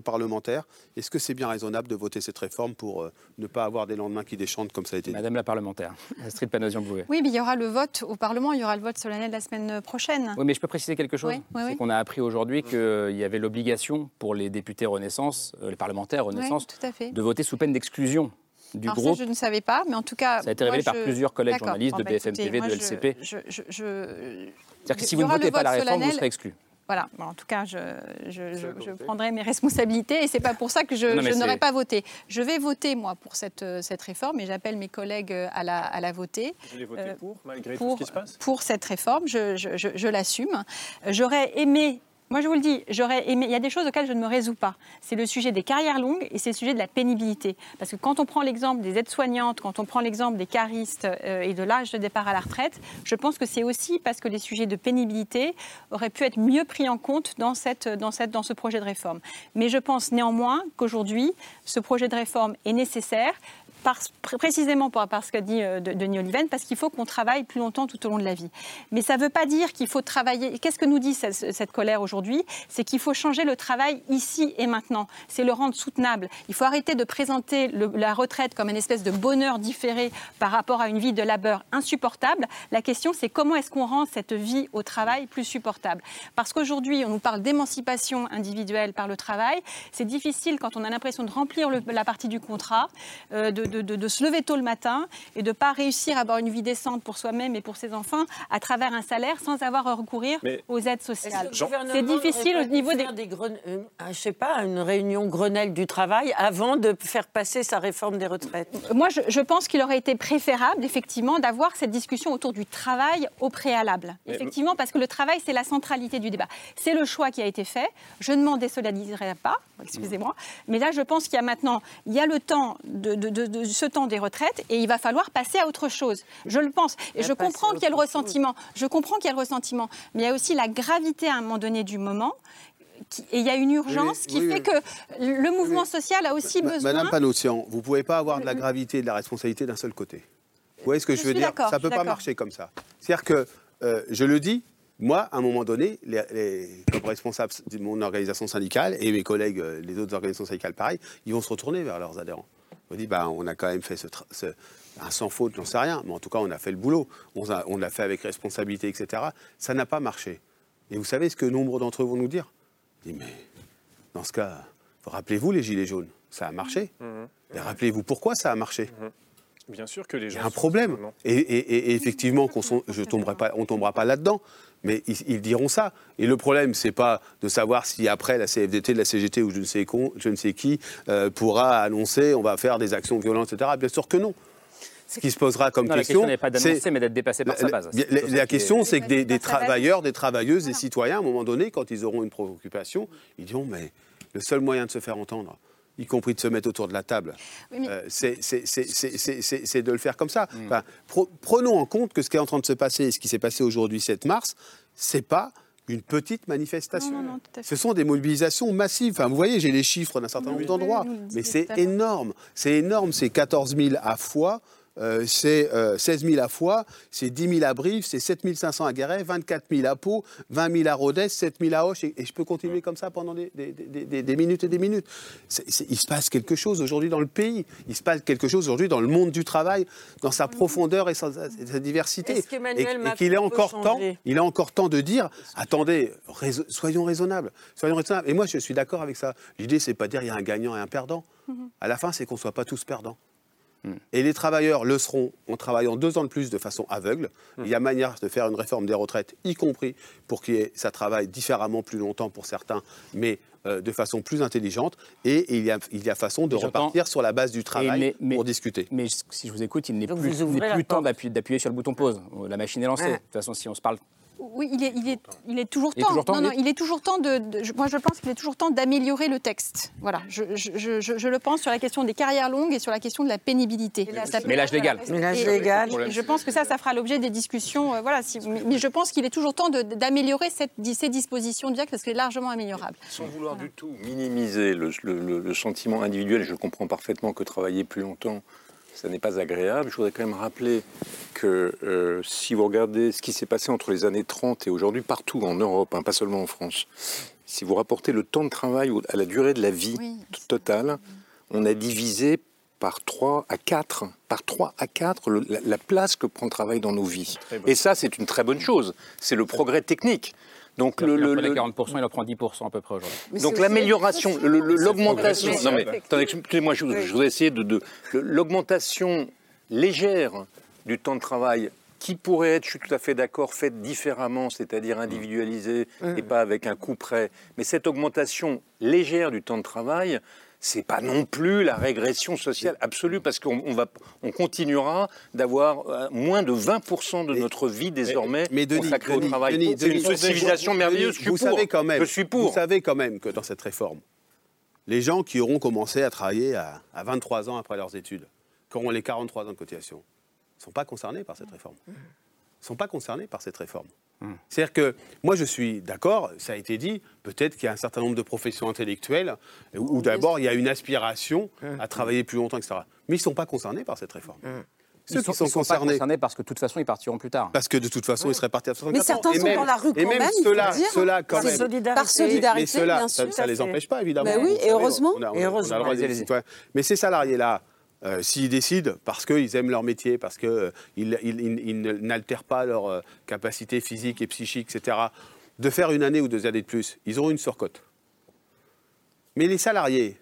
parlementaire, est-ce que c'est bien raisonnable de voter cette réforme pour euh, ne pas avoir des lendemains qui déchantent comme ça a été dit? Madame la parlementaire, Astrid Panosian-Bouvet. Oui, mais il y aura le vote au Parlement, il y aura le vote solennel la semaine prochaine. Oui, mais je peux préciser quelque chose. c'est qu'on a appris aujourd'hui qu'il y avait l'obligation pour les députés Renaissance, euh, les parlementaires Renaissance, de voter sous peine d'exclusion du Alors groupe. Ça, je ne savais pas, mais en tout cas. Ça a été révélé par plusieurs collègues journalistes de bah, BFM TV, de LCP. C'est-à-dire que si vous ne votez pas la réforme, vous serez exclu. Voilà, en tout cas, je, prendrai mes responsabilités et c'est pas pour ça que je, n'aurai pas voté. Je vais voter, moi, pour cette, euh, cette réforme et j'appelle mes collègues euh, à la, à la voter. Vous voulez voter euh, pour, malgré tout ce qui se passe? Pour cette réforme, je l'assume. J'aurais aimé moi, je vous le dis, j'aurais aimé. Il y a des choses auxquelles je ne me résous pas. C'est le sujet des carrières longues et c'est le sujet de la pénibilité. Parce que quand on prend l'exemple des aides-soignantes, quand on prend l'exemple des caristes euh, et de l'âge de départ à la retraite, je pense que c'est aussi parce que les sujets de pénibilité auraient pu être mieux pris en compte dans, ce projet de réforme. Mais je pense néanmoins qu'aujourd'hui, ce projet de réforme est nécessaire précisément par, ce qu'a dit euh, Denis Oliven, parce qu'il faut qu'on travaille plus longtemps tout au long de la vie. Mais ça ne veut pas dire qu'il faut travailler. Qu'est-ce que nous dit cette, colère aujourd'hui? C'est qu'il faut changer le travail ici et maintenant. C'est le rendre soutenable. Il faut arrêter de présenter la retraite comme une espèce de bonheur différé par rapport à une vie de labeur insupportable. La question, c'est comment est-ce qu'on rend cette vie au travail plus supportable? Parce qu'aujourd'hui, on nous parle d'émancipation individuelle par le travail. C'est difficile quand on a l'impression de remplir la partie du contrat, euh, de de, se lever tôt le matin et de ne pas réussir à avoir une vie décente pour soi-même et pour ses enfants à travers un salaire sans avoir à recourir aux aides sociales. C'est difficile au niveau des... des euh, je sais pas, une réunion Grenelle du travail avant de faire passer sa réforme des retraites? Moi, je, pense qu'il aurait été préférable, effectivement, d'avoir cette discussion autour du travail au préalable. Effectivement, parce que le travail, c'est la centralité du débat. C'est le choix qui a été fait. Je ne m'en désolidariserai pas, excusez-moi. Mais là, je pense qu'il y a maintenant, il y a le temps de, ce temps des retraites et il va falloir passer à autre chose. Je le pense. Et je comprends qu'il y a le ressentiment. Je comprends qu'il y a le ressentiment. Mais il y a aussi la gravité à un moment donné du moment et il y a une urgence qui fait que le mouvement social a aussi besoin. Madame Panotian, vous ne pouvez pas avoir de la gravité et de la responsabilité d'un seul côté. Vous voyez ce que je, veux dire? Ça ne peut pas marcher comme ça. C'est-à-dire que, euh, je le dis, moi, à un moment donné, comme responsable de mon organisation syndicale et mes collègues, euh, les autres organisations syndicales, pareil, ils vont se retourner vers leurs adhérents. On dit, bah, on a quand même fait ce, un sans faute, j'en sais rien, mais en tout cas, on a fait le boulot. On, l'a fait avec responsabilité, etc. Ça n'a pas marché. Et vous savez ce que nombre d'entre eux vont nous dire? Je dis, mais dans ce cas, rappelez-vous les Gilets jaunes, ça a marché. Mmh. Et rappelez-vous pourquoi ça a marché. Mmh. Bien sûr que les gens. Il y a un problème. Et, effectivement, je tomberai pas, on ne tombera pas là-dedans. Mais ils, diront ça. Et le problème, c'est pas de savoir si après la CFDT, la CGT ou je ne sais, je ne sais qui euh, pourra annoncer on va faire des actions violentes, etc. Bien sûr que non. Ce qui se posera comme non, question. La question n'est pas d'annoncer, mais d'être dépassé par sa base. La, question, c'est que des, des travailleurs, des travailleuses, des citoyens, à un moment donné, quand ils auront une préoccupation, ils diront mais le seul moyen de se faire entendre, y compris de se mettre autour de la table. Euh, c'est de le faire comme ça. Mm. prenons en compte que ce qui est en train de se passer, ce qui s'est passé aujourd'hui 7 mars, c'est pas une petite manifestation. ce sont des mobilisations massives. Enfin, vous voyez, j'ai les chiffres d'un certain nombre d'endroits, mais c'est énorme. C'est énorme, c'est 14 000 à fois euh, c'est euh, 16 000 à Foix, c'est 10 000 à Brive, c'est 7 500 à Guéret, 24 000 à Pau, 20 000 à Rodez, 7 000 à Hoche, et, et je peux continuer comme ça pendant des, des- des- des- des minutes et des minutes. Il se passe quelque chose aujourd'hui dans le pays, il se passe quelque chose aujourd'hui dans le monde du travail, dans sa profondeur et sa, sa diversité. Est-ce qu'Emmanuel Et- qu'il est encore temps, il est encore temps de dire, attendez, raison- soyons raisonnables, soyons raisonnables. Et moi, je suis d'accord avec ça. L'idée, c'est pas de dire il y a un gagnant et un perdant. À la fin, c'est qu'on ne soit pas tous perdants. Et les travailleurs le seront en travaillant deux ans de plus de façon aveugle. Il y a manière de faire une réforme des retraites, y compris pour que ça travaille différemment plus longtemps pour certains, mais euh, de façon plus intelligente. Et il y a, il y a façon de repartir sur la base du travail mais- mais- pour discuter. Mais si je vous écoute, il n'est plus, il plus temps d'appuyer, d'appuyer sur le bouton pause. La machine est lancée. Ouais. De toute façon, si on se parle Oui, il est, il est, il est toujours temps. non, non, il est toujours temps de. moi, je pense qu'il est toujours temps d'améliorer le texte. Voilà, je, je- je- je- je le pense sur la question des carrières longues et sur la question de la pénibilité. Mais l'âge légal. Je pense que ça, ça fera l'objet des discussions. euh, voilà, si- mais, mais je pense qu'il est toujours temps d'améliorer ces dispositions du diacre parce qu'elle est largement améliorable. Sans vouloir du tout minimiser le, le- le- le sentiment individuel, je comprends parfaitement que travailler plus longtemps, ça n'est pas agréable. Je voudrais quand même rappeler que euh, si vous regardez ce qui s'est passé entre les années 30 et aujourd'hui partout en Europe, hein, pas seulement en France, si vous rapportez le temps de travail à la durée de la vie totale, on a divisé par 3 à 4, par 3 à 4 le- la, la place que prend le travail dans nos vies. Et ça, c'est une très bonne chose. C'est le progrès technique. Donc le, il le- prenait le- 40%, il en prend 10% à peu près aujourd'hui. donc l'amélioration, le- le- l'augmentation. Non mais attendez, excusez-moi, je, je voudrais essayer de, de- le- l'augmentation légère du temps de travail qui pourrait être, je suis tout à fait d'accord, faite différemment, c'est-à-dire individualisée et pas avec un coup près. Mais cette augmentation légère du temps de travail, c'est pas non plus la régression sociale absolue parce qu'on on va, on continuera d'avoir euh, moins de 20% de notre vie désormais Mais Denis, consacrée Denis, au travail. Denis, c'est une Denis, civilisation Denis, merveilleuse. je suis Vous pour. savez quand même, Je suis pour. Vous savez quand même que dans cette réforme, les gens qui auront commencé à travailler à, à 23 ans après leurs études, qui auront les 43 ans de cotisation, ne sont pas concernés par cette réforme. Ne sont pas concernés par cette réforme. C'est-à-dire que moi, je suis d'accord, ça a été dit, peut-être qu'il y a un certain nombre de professions intellectuelles où, où d'abord il y a une aspiration à travailler plus longtemps, etc. Mais ils ne sont pas concernés par cette réforme. Ceux Ils sont, qui sont ils sont pas concernés, concernés parce que de toute façon, ils partiront plus tard. parce que de toute façon, ils seraient partis à 64 Mais certains Et sont même- dans la rue et quand même même, faut ceux-là, quand même. solidarité. Par solidarité, Mais ceux-là, bien ça sûr. ne les empêche pas, évidemment. Mais oui, et heureusement. on a- on a- Et on a heureusement. le droit Allez-y, d'être citoyen. Mais ces salariés-là, euh, s'ils décident, parce qu'ils aiment leur métier, parce qu'ils ils, ils- ils n'altèrent pas leur euh, capacité physique et psychique, etc., de faire une année ou deux années de plus, ils auront une surcote. Mais les salariés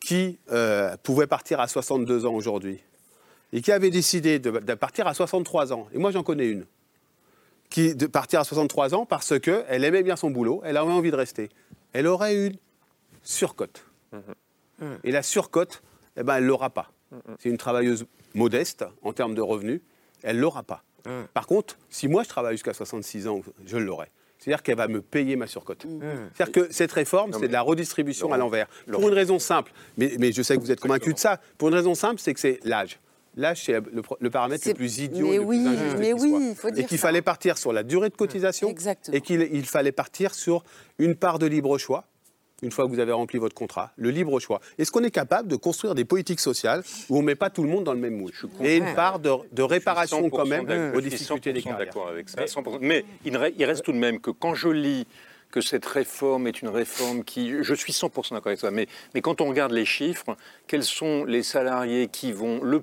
qui euh, pouvaient partir à 62 ans aujourd'hui, et qui avaient décidé de, de partir à 63 ans, et moi j'en connais une, qui de partir à 63 ans parce qu'elle aimait bien son boulot, elle avait envie de rester. Elle aurait une surcote. Et la surcote, eh ben, elle ne l'aura pas. C'est une travailleuse modeste en termes de revenus, elle ne l'aura pas. Par contre, si moi je travaille jusqu'à 66 ans, je l'aurai. C'est-à-dire qu'elle va me payer ma surcote. C'est-à-dire que cette réforme, c'est de la redistribution à l'envers. Pour une raison simple, mais, mais je sais que vous êtes convaincu de ça, pour une raison simple, c'est que c'est l'âge. L'âge, c'est le, paramètre le plus idiot mais et le oui, plus injuste mais qui oui, faut Et dire qu'il ça. fallait partir sur la durée de cotisation et qu'il il fallait partir sur une part de libre choix. Une fois que vous avez rempli votre contrat, le libre choix. Est-ce qu'on est capable de construire des politiques sociales où on ne met pas tout le monde dans le même moule Et une part de, de réparation quand même aux difficultés des 100% carrières. d'accord avec ça. 100%. Mais il reste tout de même que quand je lis que cette réforme est une réforme qui... Je suis 100% d'accord avec ça, mais, mais quand on regarde les chiffres, quels sont les salariés qui vont le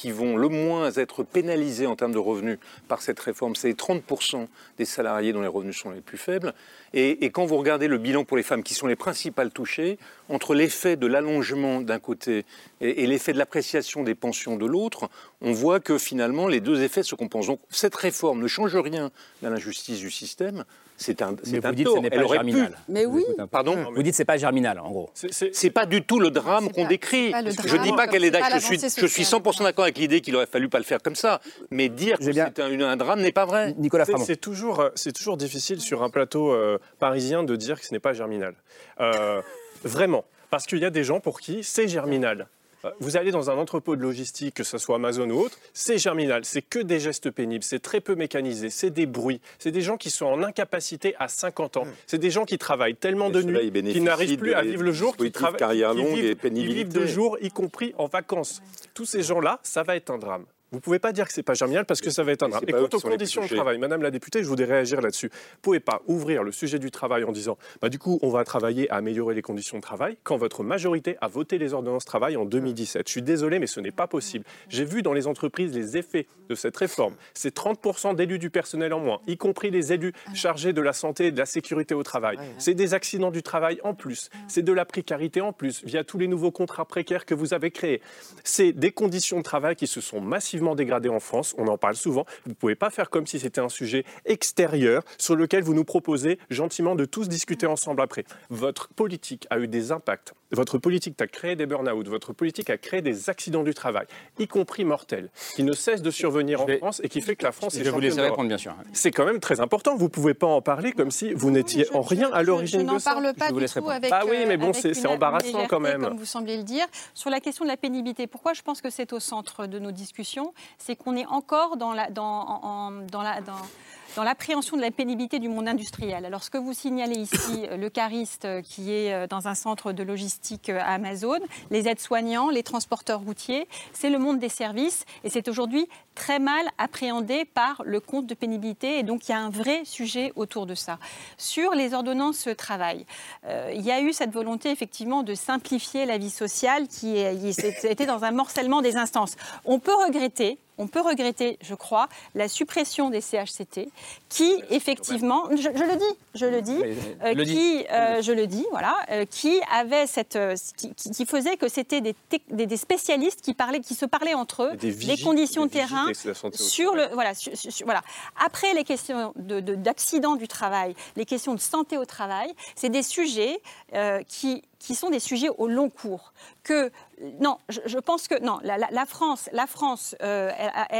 qui vont le moins être pénalisés en termes de revenus par cette réforme, c'est 30% des salariés dont les revenus sont les plus faibles. Et, et quand vous regardez le bilan pour les femmes, qui sont les principales touchées, entre l'effet de l'allongement d'un côté et, et l'effet de l'appréciation des pensions de l'autre, on voit que finalement les deux effets se compensent. Donc cette réforme ne change rien à l'injustice du système. C'est un, Mais c'est un dites tort. ce n'est Elle pas aurait germinal. pu. Mais oui. Pardon Vous dites c'est pas germinal, en gros. C'est pas du tout le drame qu'on décrit. Je dis pas qu'elle est d'accord. Je suis, je suis 100% d'accord avec l'idée qu'il aurait fallu pas le faire comme ça. Mais dire que c'est un, un drame n'est pas vrai. Nicolas C'est- C'est toujours, euh, c'est toujours difficile sur un plateau euh, parisien de dire que ce n'est pas germinal. Euh, vraiment. Parce qu'il y a des gens pour qui c'est germinal. Euh, Vous allez dans un entrepôt de logistique, que ce soit Amazon ou autre, c'est germinal, c'est que des gestes pénibles, c'est très peu mécanisé, c'est des bruits, c'est des gens qui sont en incapacité à 50 ans, c'est des gens qui travaillent tellement de nuit qu'ils n'arrivent plus à vivre le jour, qui travaillent, carrière qui longue vivent- et qui pénibilité. vivent de jour, y compris en vacances. Tous ces gens-là, ça va être un drame. Vous ne pouvez pas dire que c'est pas germinal parce que ça va être un drame. Et quant aux conditions de travail, Madame la députée, je voudrais réagir là-dessus. Vous ne pouvez pas ouvrir le sujet du travail en disant, bah, du coup, on va travailler à améliorer les conditions de travail quand votre majorité a voté les ordonnances travail en 2017. Je suis désolé, mais ce n'est pas possible. J'ai vu dans les entreprises les effets de cette réforme. C'est 30% d'élus du personnel en moins, y compris les élus chargés de la santé et de la sécurité au travail. C'est des accidents du travail en plus. C'est de la précarité en plus, via tous les nouveaux contrats précaires que vous avez créés. C'est des conditions de travail qui se sont massivement dégradées en France. On en parle souvent. Vous ne pouvez pas faire comme si c'était un sujet extérieur sur lequel vous nous proposez gentiment de tous discuter ensemble après. Votre politique a eu des impacts. Votre politique a créé des burn-out. Votre politique a créé des accidents du travail, y compris mortels, qui ne cessent de survenir en France et qui fait que la France je est vais vous laisser répondre, bien sûr. C'est quand même très important. Vous ne pouvez pas en parler comme si vous n'étiez en rien à Je l'origine de n'en ça. parle pas du tout avec. Ah oui, mais bon, euh, c'est embarrassant quand même. Comme vous semblez le dire. Sur la question de la pénibilité, pourquoi je pense que c'est au centre de nos discussions C'est qu'on est encore dans la, dans, en- dans la, dans, dans l'appréhension de la pénibilité du monde industriel. Alors, ce que vous signalez ici, euh, le cariste euh, qui est dans un centre de logistique euh, à Amazon, les aides-soignants, les transporteurs routiers, c'est le monde des services et c'est aujourd'hui très mal appréhendé par le compte de pénibilité et donc il y a un vrai sujet autour de ça. Sur les ordonnances travail, euh, il y a eu cette volonté effectivement de simplifier la vie sociale qui était dans un morcellement des instances. On peut regretter on peut regretter, je crois, la suppression des CHCT, qui effectivement, je, je le dis, je le dis, euh, le qui, euh, je le dis, voilà, euh, qui avait cette, euh, qui, faisait que c'était des, tec- des, des spécialistes qui parlaient, qui se parlaient entre eux, Des conditions de terrain, sur le, voilà, voilà. Après les questions de- de- d'accidents du travail, les questions de santé au travail, c'est des sujets euh, qui qui sont des sujets au long cours. Que non, je, pense que non, la, France, la France euh,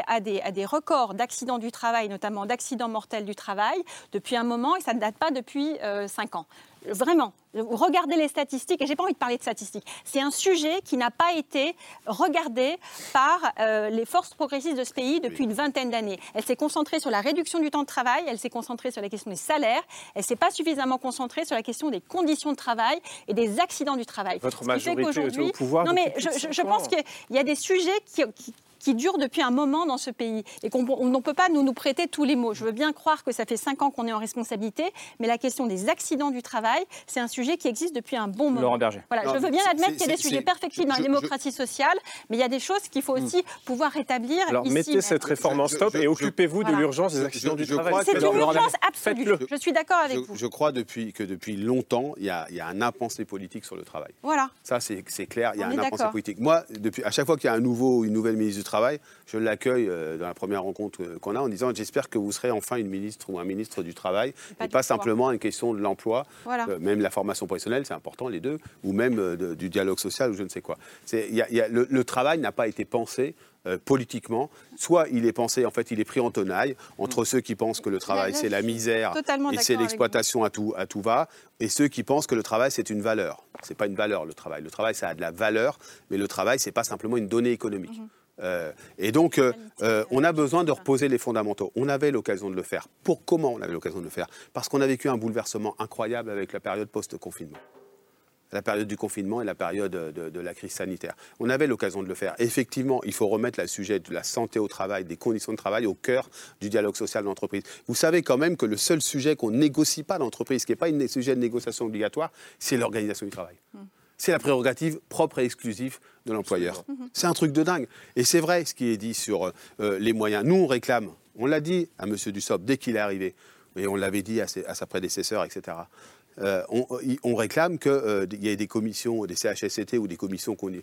a, des, records d'accidents du travail, notamment d'accidents mortels du travail, depuis un moment et ça ne date pas depuis euh, cinq ans. Vraiment, regardez les statistiques, et j'ai pas envie de parler de statistiques. C'est un sujet qui n'a pas été regardé par euh, les forces progressistes de ce pays depuis une vingtaine d'années. Elle s'est concentrée sur la réduction du temps de travail, elle s'est concentrée sur la question des salaires, elle s'est pas suffisamment concentrée sur la question des conditions de travail et des accidents du travail. Votre majorité au pouvoir Non, mais je, pense qu'il y a des sujets qui- qui qui durent depuis un moment dans ce pays et qu'on on ne peut pas nous, nous prêter tous les mots. Je veux bien croire que ça fait cinq ans qu'on est en responsabilité, mais la question des accidents du travail, c'est un sujet qui existe depuis un bon moment. Laurent Berger. Voilà, Non, je veux bien admettre qu'il y a des sujets perfectibles dans la je- démocratie sociale, mais il y a des choses qu'il faut aussi pouvoir rétablir Alors ici. mettez même. cette réforme en stop je- et occupez-vous de Voilà. l'urgence des Je- accidents je- du travail. C'est une urgence absolue. Je suis d'accord avec Je, vous. je crois depuis, que depuis longtemps, il y, a, il y a un impensé politique sur le travail. Voilà. Ça, c'est c'est clair, il y a un impensé politique. Moi, depuis, à chaque fois qu'il y a un nouveau ou une nouvelle ministre du Travail, je l'accueille euh, dans la première rencontre euh, qu'on a en disant J'espère que vous serez enfin une ministre ou un ministre du Travail, Pas et pas pouvoir. simplement une question de l'emploi, Voilà. euh, même la formation professionnelle, c'est important, les deux, ou même de- du dialogue social ou je ne sais quoi. C'est- il y a- il y a- le, le travail n'a pas été pensé. euh, politiquement, soit il est pensé, en fait, il est pris en tenaille entre ceux qui pensent que le travail c'est la misère et c'est l'exploitation à tout, à tout va, et ceux qui pensent que le travail c'est une valeur. C'est pas une valeur le travail. Le travail ça a de la valeur, mais le travail c'est pas simplement une donnée économique. Mhm. Euh, et donc, euh, euh, on a besoin de reposer les fondamentaux. On avait l'occasion de le faire. Pour comment on avait l'occasion de le faire? Parce qu'on a vécu un bouleversement incroyable avec la période post-confinement la période du confinement et la période de, la crise sanitaire. On avait l'occasion de le faire. Effectivement, il faut remettre le sujet de la santé au travail, des conditions de travail au cœur du dialogue social de l'entreprise. Vous savez quand même que le seul sujet qu'on négocie pas dans l'entreprise, qui n'est pas un sujet de négociation obligatoire, c'est l'organisation du travail. C'est la prérogative propre et exclusive de l'employeur. C'est un truc de dingue. Et c'est vrai ce qui est dit sur euh, les moyens. Nous, on réclame, on l'a dit à M. Dussopt dès qu'il est arrivé, et on l'avait dit à, ses- à sa prédécesseur, etc. Euh, on, on réclame qu'il y ait des commissions, des CHSCT ou des commissions condi-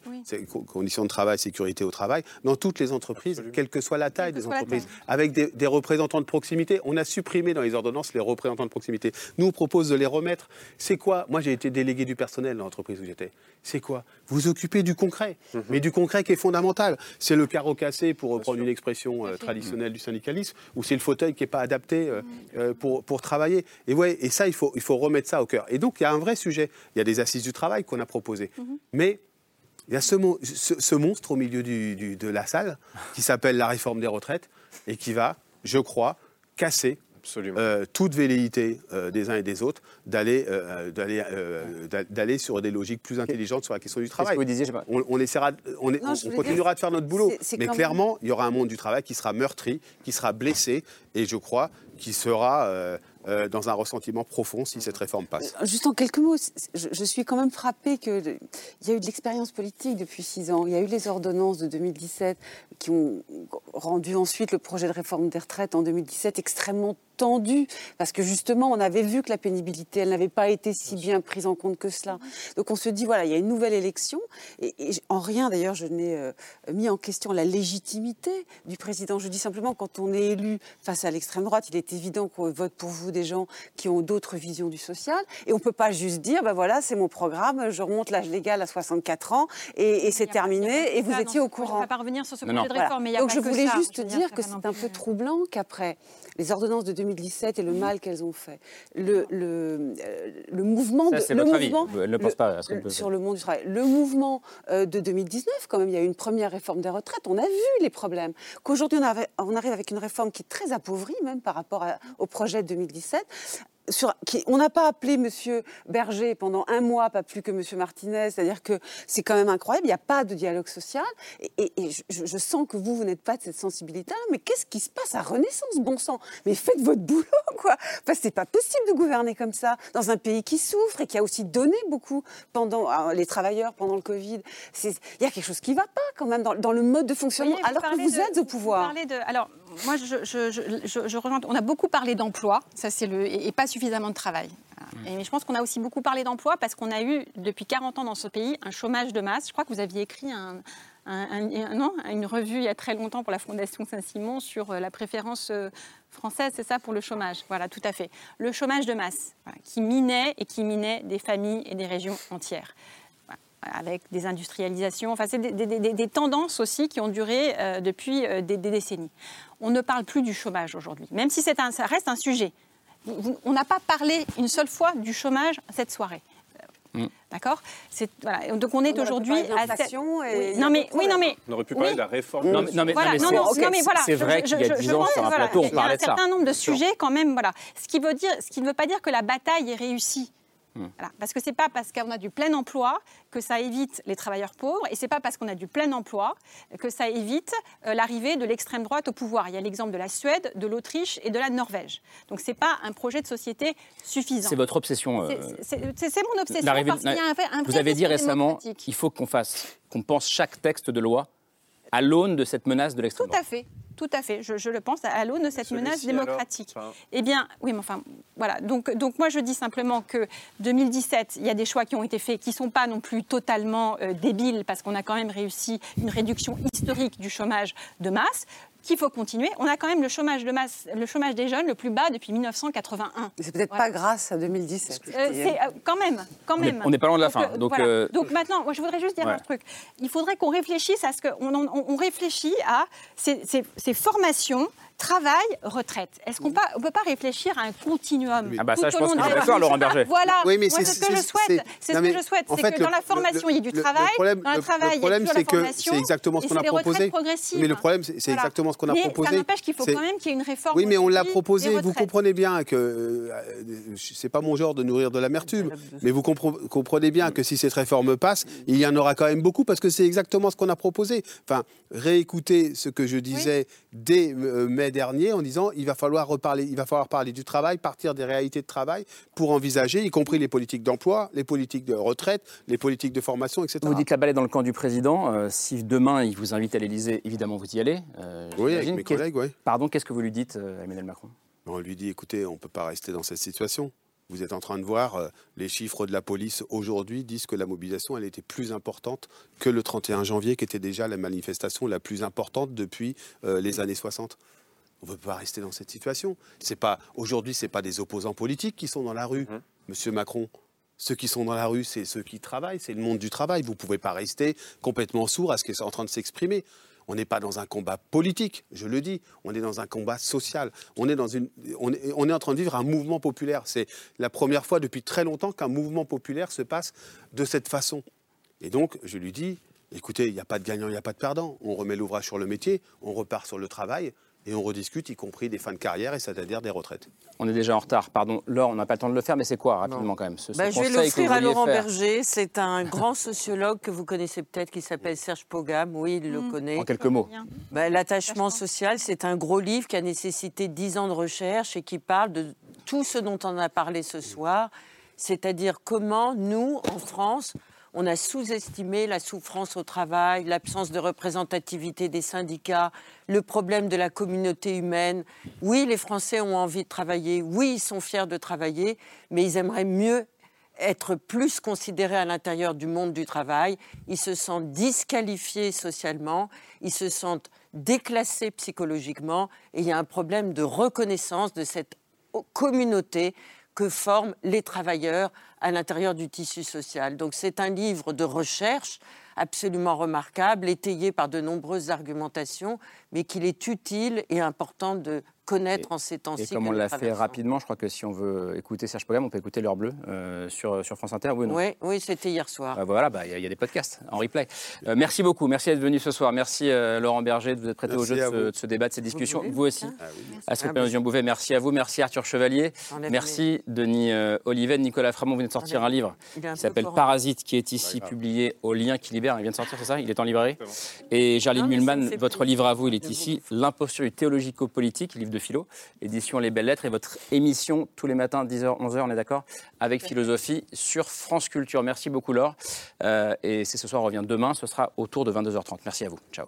conditions de travail, sécurité au travail, dans toutes les entreprises, quelle que soit la taille des entreprises, taille. avec des, des représentants de proximité. On a supprimé dans les ordonnances les représentants de proximité. Nous, on propose de les remettre. C'est quoi? Moi, j'ai été délégué du personnel dans l'entreprise où j'étais. C'est quoi? Vous occupez du concret, mais du concret qui est fondamental. C'est le carreau cassé, pour reprendre une expression euh, traditionnelle du syndicalisme, ou c'est le fauteuil qui n'est pas adapté euh, euh, pour, pour travailler. Et, ouais, et ça, il faut, il faut remettre ça au cœur. Et donc, il y a un vrai sujet. Il y a des assises du travail qu'on a proposées. Mais Il y a ce, mon- ce- ce monstre au milieu du- du- de la salle qui s'appelle la réforme des retraites et qui va, je crois, casser euh, toute velléité euh, des uns et des autres d'aller euh, d'aller euh, d'a- d'aller sur des logiques plus intelligentes sur la question du travail. que vous disiez, je sais pas. on, on essaiera, de- on, est- Non, on- je on voulais continuera dire, de faire notre boulot, mais même- clairement, il y aura un monde du travail qui sera meurtri, qui sera blessé, et je crois qui sera euh, euh, dans un ressentiment profond si cette réforme passe. Juste en quelques mots, je suis quand même frappée qu'il y a eu de l'expérience politique depuis six ans. Il y a eu les ordonnances de 2017 qui ont rendu ensuite le projet de réforme des retraites en 2017 extrêmement parce que justement on avait vu que la pénibilité elle n'avait pas été si bien prise en compte que cela. Donc on se dit voilà il y a une nouvelle élection et, en rien d'ailleurs je n'ai euh, mis en question la légitimité du président. Je dis simplement quand on est élu face à l'extrême droite il est évident qu'on vote pour vous des gens qui ont d'autres visions du social et on peut pas juste dire ben voilà c'est mon programme je remonte l'âge légal à 64 ans et, et c'est terminé et vous ça, étiez non, au je ne courant. vais pas revenir sur ce projet de réforme, mais il y a Donc pas je que voulais ça. juste Je dire dire, que c'est un peu troublant qu'après les ordonnances de 2017 et le mal qu'elles ont fait, le, le, euh, le mouvement, Ça, de, le avis. mouvement Elle ne pense le- pas à ce qu'elle le- peut sur le monde du travail, le mouvement euh, de 2019, quand même, il y a eu une première réforme des retraites, on a vu les problèmes. Qu'aujourd'hui on, arrive avec une réforme qui est très appauvrie même par rapport à- au projet de 2017. Sur, qui- on n'a pas appelé Monsieur Berger pendant un mois, pas plus que Monsieur Martinez. C'est-à-dire que c'est quand même incroyable. Il n'y a pas de dialogue social. Et, et- et je, je sens que vous, vous n'êtes pas de cette sensibilité-là. Mais qu'est-ce qui se passe à Renaissance, bon sang? Mais faites votre boulot, quoi. Parce que c'est pas possible de gouverner comme ça dans un pays qui souffre et qui a aussi donné beaucoup pendant euh, les travailleurs pendant le Covid. Il y a quelque chose qui ne va pas quand même dans, dans le mode de fonctionnement, Voyez, alors que vous de- êtes au pouvoir. parlez de- alors, moi, je, je, je, je- je rejoins. On a beaucoup parlé d'emploi, ça c'est le, et, et pas suffisamment de travail. Voilà. Et, mais je pense qu'on a aussi beaucoup parlé d'emploi parce qu'on a eu depuis 40 ans dans ce pays un chômage de masse. Je crois que vous aviez écrit un, un- non, une revue il y a très longtemps pour la Fondation Saint-Simon sur euh, la préférence euh, française, c'est ça, pour le chômage. Voilà, tout à fait. Le chômage de masse voilà, qui minait et qui minait des familles et des régions entières avec des industrialisations. Enfin, c'est des, des- des- des tendances aussi qui ont duré euh, depuis euh, des, des décennies. On ne parle plus du chômage aujourd'hui, même si un- ça reste un sujet. Vous- vous- on n'a pas parlé une seule fois du chômage cette soirée. Mm. D'accord? Voilà. Donc on est aujourd'hui de l'inflation et Oui, Non mais oui non mais On aurait pu Oui. parler de la réforme. Non, mais- non, mais- voilà, non, non, mais voilà. c'est vrai Je- qu'il y a je- 10 je ans, pense, sur un voilà, plateau, on il y a parlait un de ça. certain nombre de sujets quand même, voilà. Ce qui veut dire, ce qui ne veut pas dire que la bataille est réussie. Voilà. Parce que c'est pas parce qu'on a du plein emploi que ça évite les travailleurs pauvres, et c'est pas parce qu'on a du plein emploi que ça évite euh, l'arrivée de l'extrême droite au pouvoir. Il y a l'exemple de la Suède, de l'Autriche et de la Norvège. Donc c'est pas un projet de société suffisant. C'est votre obsession. euh, C'est- mon obsession parce qu'il y a un vrai, un Vous avez dit récemment qu'il faut qu'on fasse, qu'on pense chaque texte de loi à l'aune de cette menace de l'extrême Tout droite. à fait, tout à fait. Je, je le pense à l'aune de cette menace alors, démocratique. enfin, Eh bien, oui, mais enfin, voilà. Donc, donc moi, je dis simplement que 2017, il y a des choix qui ont été faits qui ne sont pas non plus totalement euh, débiles parce qu'on a quand même réussi une réduction historique du chômage de masse qu'il faut continuer. On a quand même le chômage de masse, le chômage des jeunes le plus bas depuis 1981. Mais c'est peut-être pas grâce à 2017. Euh, c'est euh, quand même, quand même. on n'est pas loin de la Donc, fin. euh, Donc, voilà. euh, Donc maintenant, moi, je voudrais juste dire Ouais. un truc. Il faudrait qu'on réfléchisse à ce que on, on- on réfléchit à ces, ces- ces formations. Travail, retraite. Est-ce qu'on ne peut pas réfléchir à un continuum? Ah bah ça, tout je au pense la d'accord, vie Laurent Berger. Voilà, Oui, mais Moi, c'est- ce que je souhaite. c'est- ce que mais je souhaite. en C'est fait, que le- dans la formation, il y ait du le- le travail. problème- dans le travail, le a problème, c'est la que formation. c'est exactement ce qu'on a proposé. Mais le problème, c'est Voilà. exactement ce qu'on a Mais proposé. ça n'empêche qu'il faut quand même qu'il y ait une réforme. Oui, mais on l'a proposé. Vous comprenez bien que euh, c'est pas mon genre de nourrir de l'amertume, mais vous compre- comprenez bien que si cette réforme passe, il y en aura quand même beaucoup parce que c'est exactement ce qu'on a proposé. Enfin, réécouter ce que je disais dès euh, mai dernier en disant il va falloir reparler, il va falloir parler du travail, partir des réalités de travail pour envisager, y compris les politiques d'emploi, les politiques de retraite, les politiques de formation, etc. Vous dites la balle est dans le camp du président. Euh, si demain il vous invite à l'Élysée, évidemment vous y allez. euh, Oui, avec mes collègues, oui. Pardon, qu'est-ce que vous lui dites euh, à Emmanuel Macron? On lui dit, écoutez, on ne peut pas rester dans cette situation. Vous êtes en train de voir, euh, les chiffres de la police aujourd'hui disent que la mobilisation, elle était plus importante que le 31 janvier, qui était déjà la manifestation la plus importante depuis euh, les années 60. On ne peut pas rester dans cette situation. C'est pas aujourd'hui, c'est pas des opposants politiques qui sont dans la rue, Monsieur Macron. Ceux qui sont dans la rue, c'est ceux qui travaillent, c'est le monde du travail. Vous ne pouvez pas rester complètement sourd à ce qui est en train de s'exprimer. On n'est pas dans un combat politique, je le dis. On est dans un combat social. On est, dans une, on est, on est en train de vivre un mouvement populaire. C'est la première fois depuis très longtemps qu'un mouvement populaire se passe de cette façon. Et donc, je lui dis, Écoutez, il n'y a pas de gagnant, il n'y a pas de perdant. On remet l'ouvrage sur le métier, on repart sur le travail et on rediscute, y compris des fins de carrière, et c'est-à-dire des retraites. On est déjà en retard, pardon. Laure, on n'a pas le temps de le faire, mais c'est quoi rapidement quand même ce, ce Bah, je vais l'offrir à Laurent faire Berger. C'est un grand sociologue que vous connaissez peut-être qui s'appelle Serge Pogam. Oui, il le connaît. En quelques mots. Bah, L'attachement social, c'est un gros livre qui a nécessité 10 ans de recherche et qui parle de tout ce dont on a parlé ce soir, c'est-à-dire comment nous, en France, on a sous-estimé la souffrance au travail, l'absence de représentativité des syndicats, le problème de la communauté humaine. Oui, les Français ont envie de travailler, oui, ils sont fiers de travailler, mais ils aimeraient mieux être plus considérés à l'intérieur du monde du travail. Ils se sentent disqualifiés socialement, ils se sentent déclassés psychologiquement, et il y a un problème de reconnaissance de cette communauté que forment les travailleurs à l'intérieur du tissu social. Donc c'est un livre de recherche absolument remarquable, étayé par de nombreuses argumentations, mais qu'il est utile et important de connaître en ces temps-ci. Et comme on l'a fait rapidement, je crois que si on veut écouter Serge Pogam, on peut écouter l'heure bleue euh, sur, sur France Inter. Oui, ou non Oui, oui c'était hier soir. Euh, voilà, bah, il y, a- il y a des podcasts en replay. Euh, merci beaucoup, merci d'être venu ce soir. Merci euh, Laurent Berger de vous être prêté au jeu de ce, de ce débat, de cette discussion. Vous aussi. Ah oui. Astrid Ah, Bouvet, merci à vous. Merci Arthur Chevalier. Merci Denis euh, Oliven. Nicolas Framont, vous venez de sortir un livre qui s'appelle. Parasite, qui est ici publié au lien qui libère. Il vient de sortir, c'est ça? Il est en librairie? Et Non, me Mulman, votre livre à vous, il est ici. L'imposture du théologico-politique, livre de philo, édition Les Belles Lettres. Et votre émission tous les matins, 10h, 11h, on est d'accord? Avec philosophie sur France Culture. Merci beaucoup, Laure. Euh, et c'est ce soir, on revient demain. Ce sera autour de 22h30. Merci à vous. Ciao.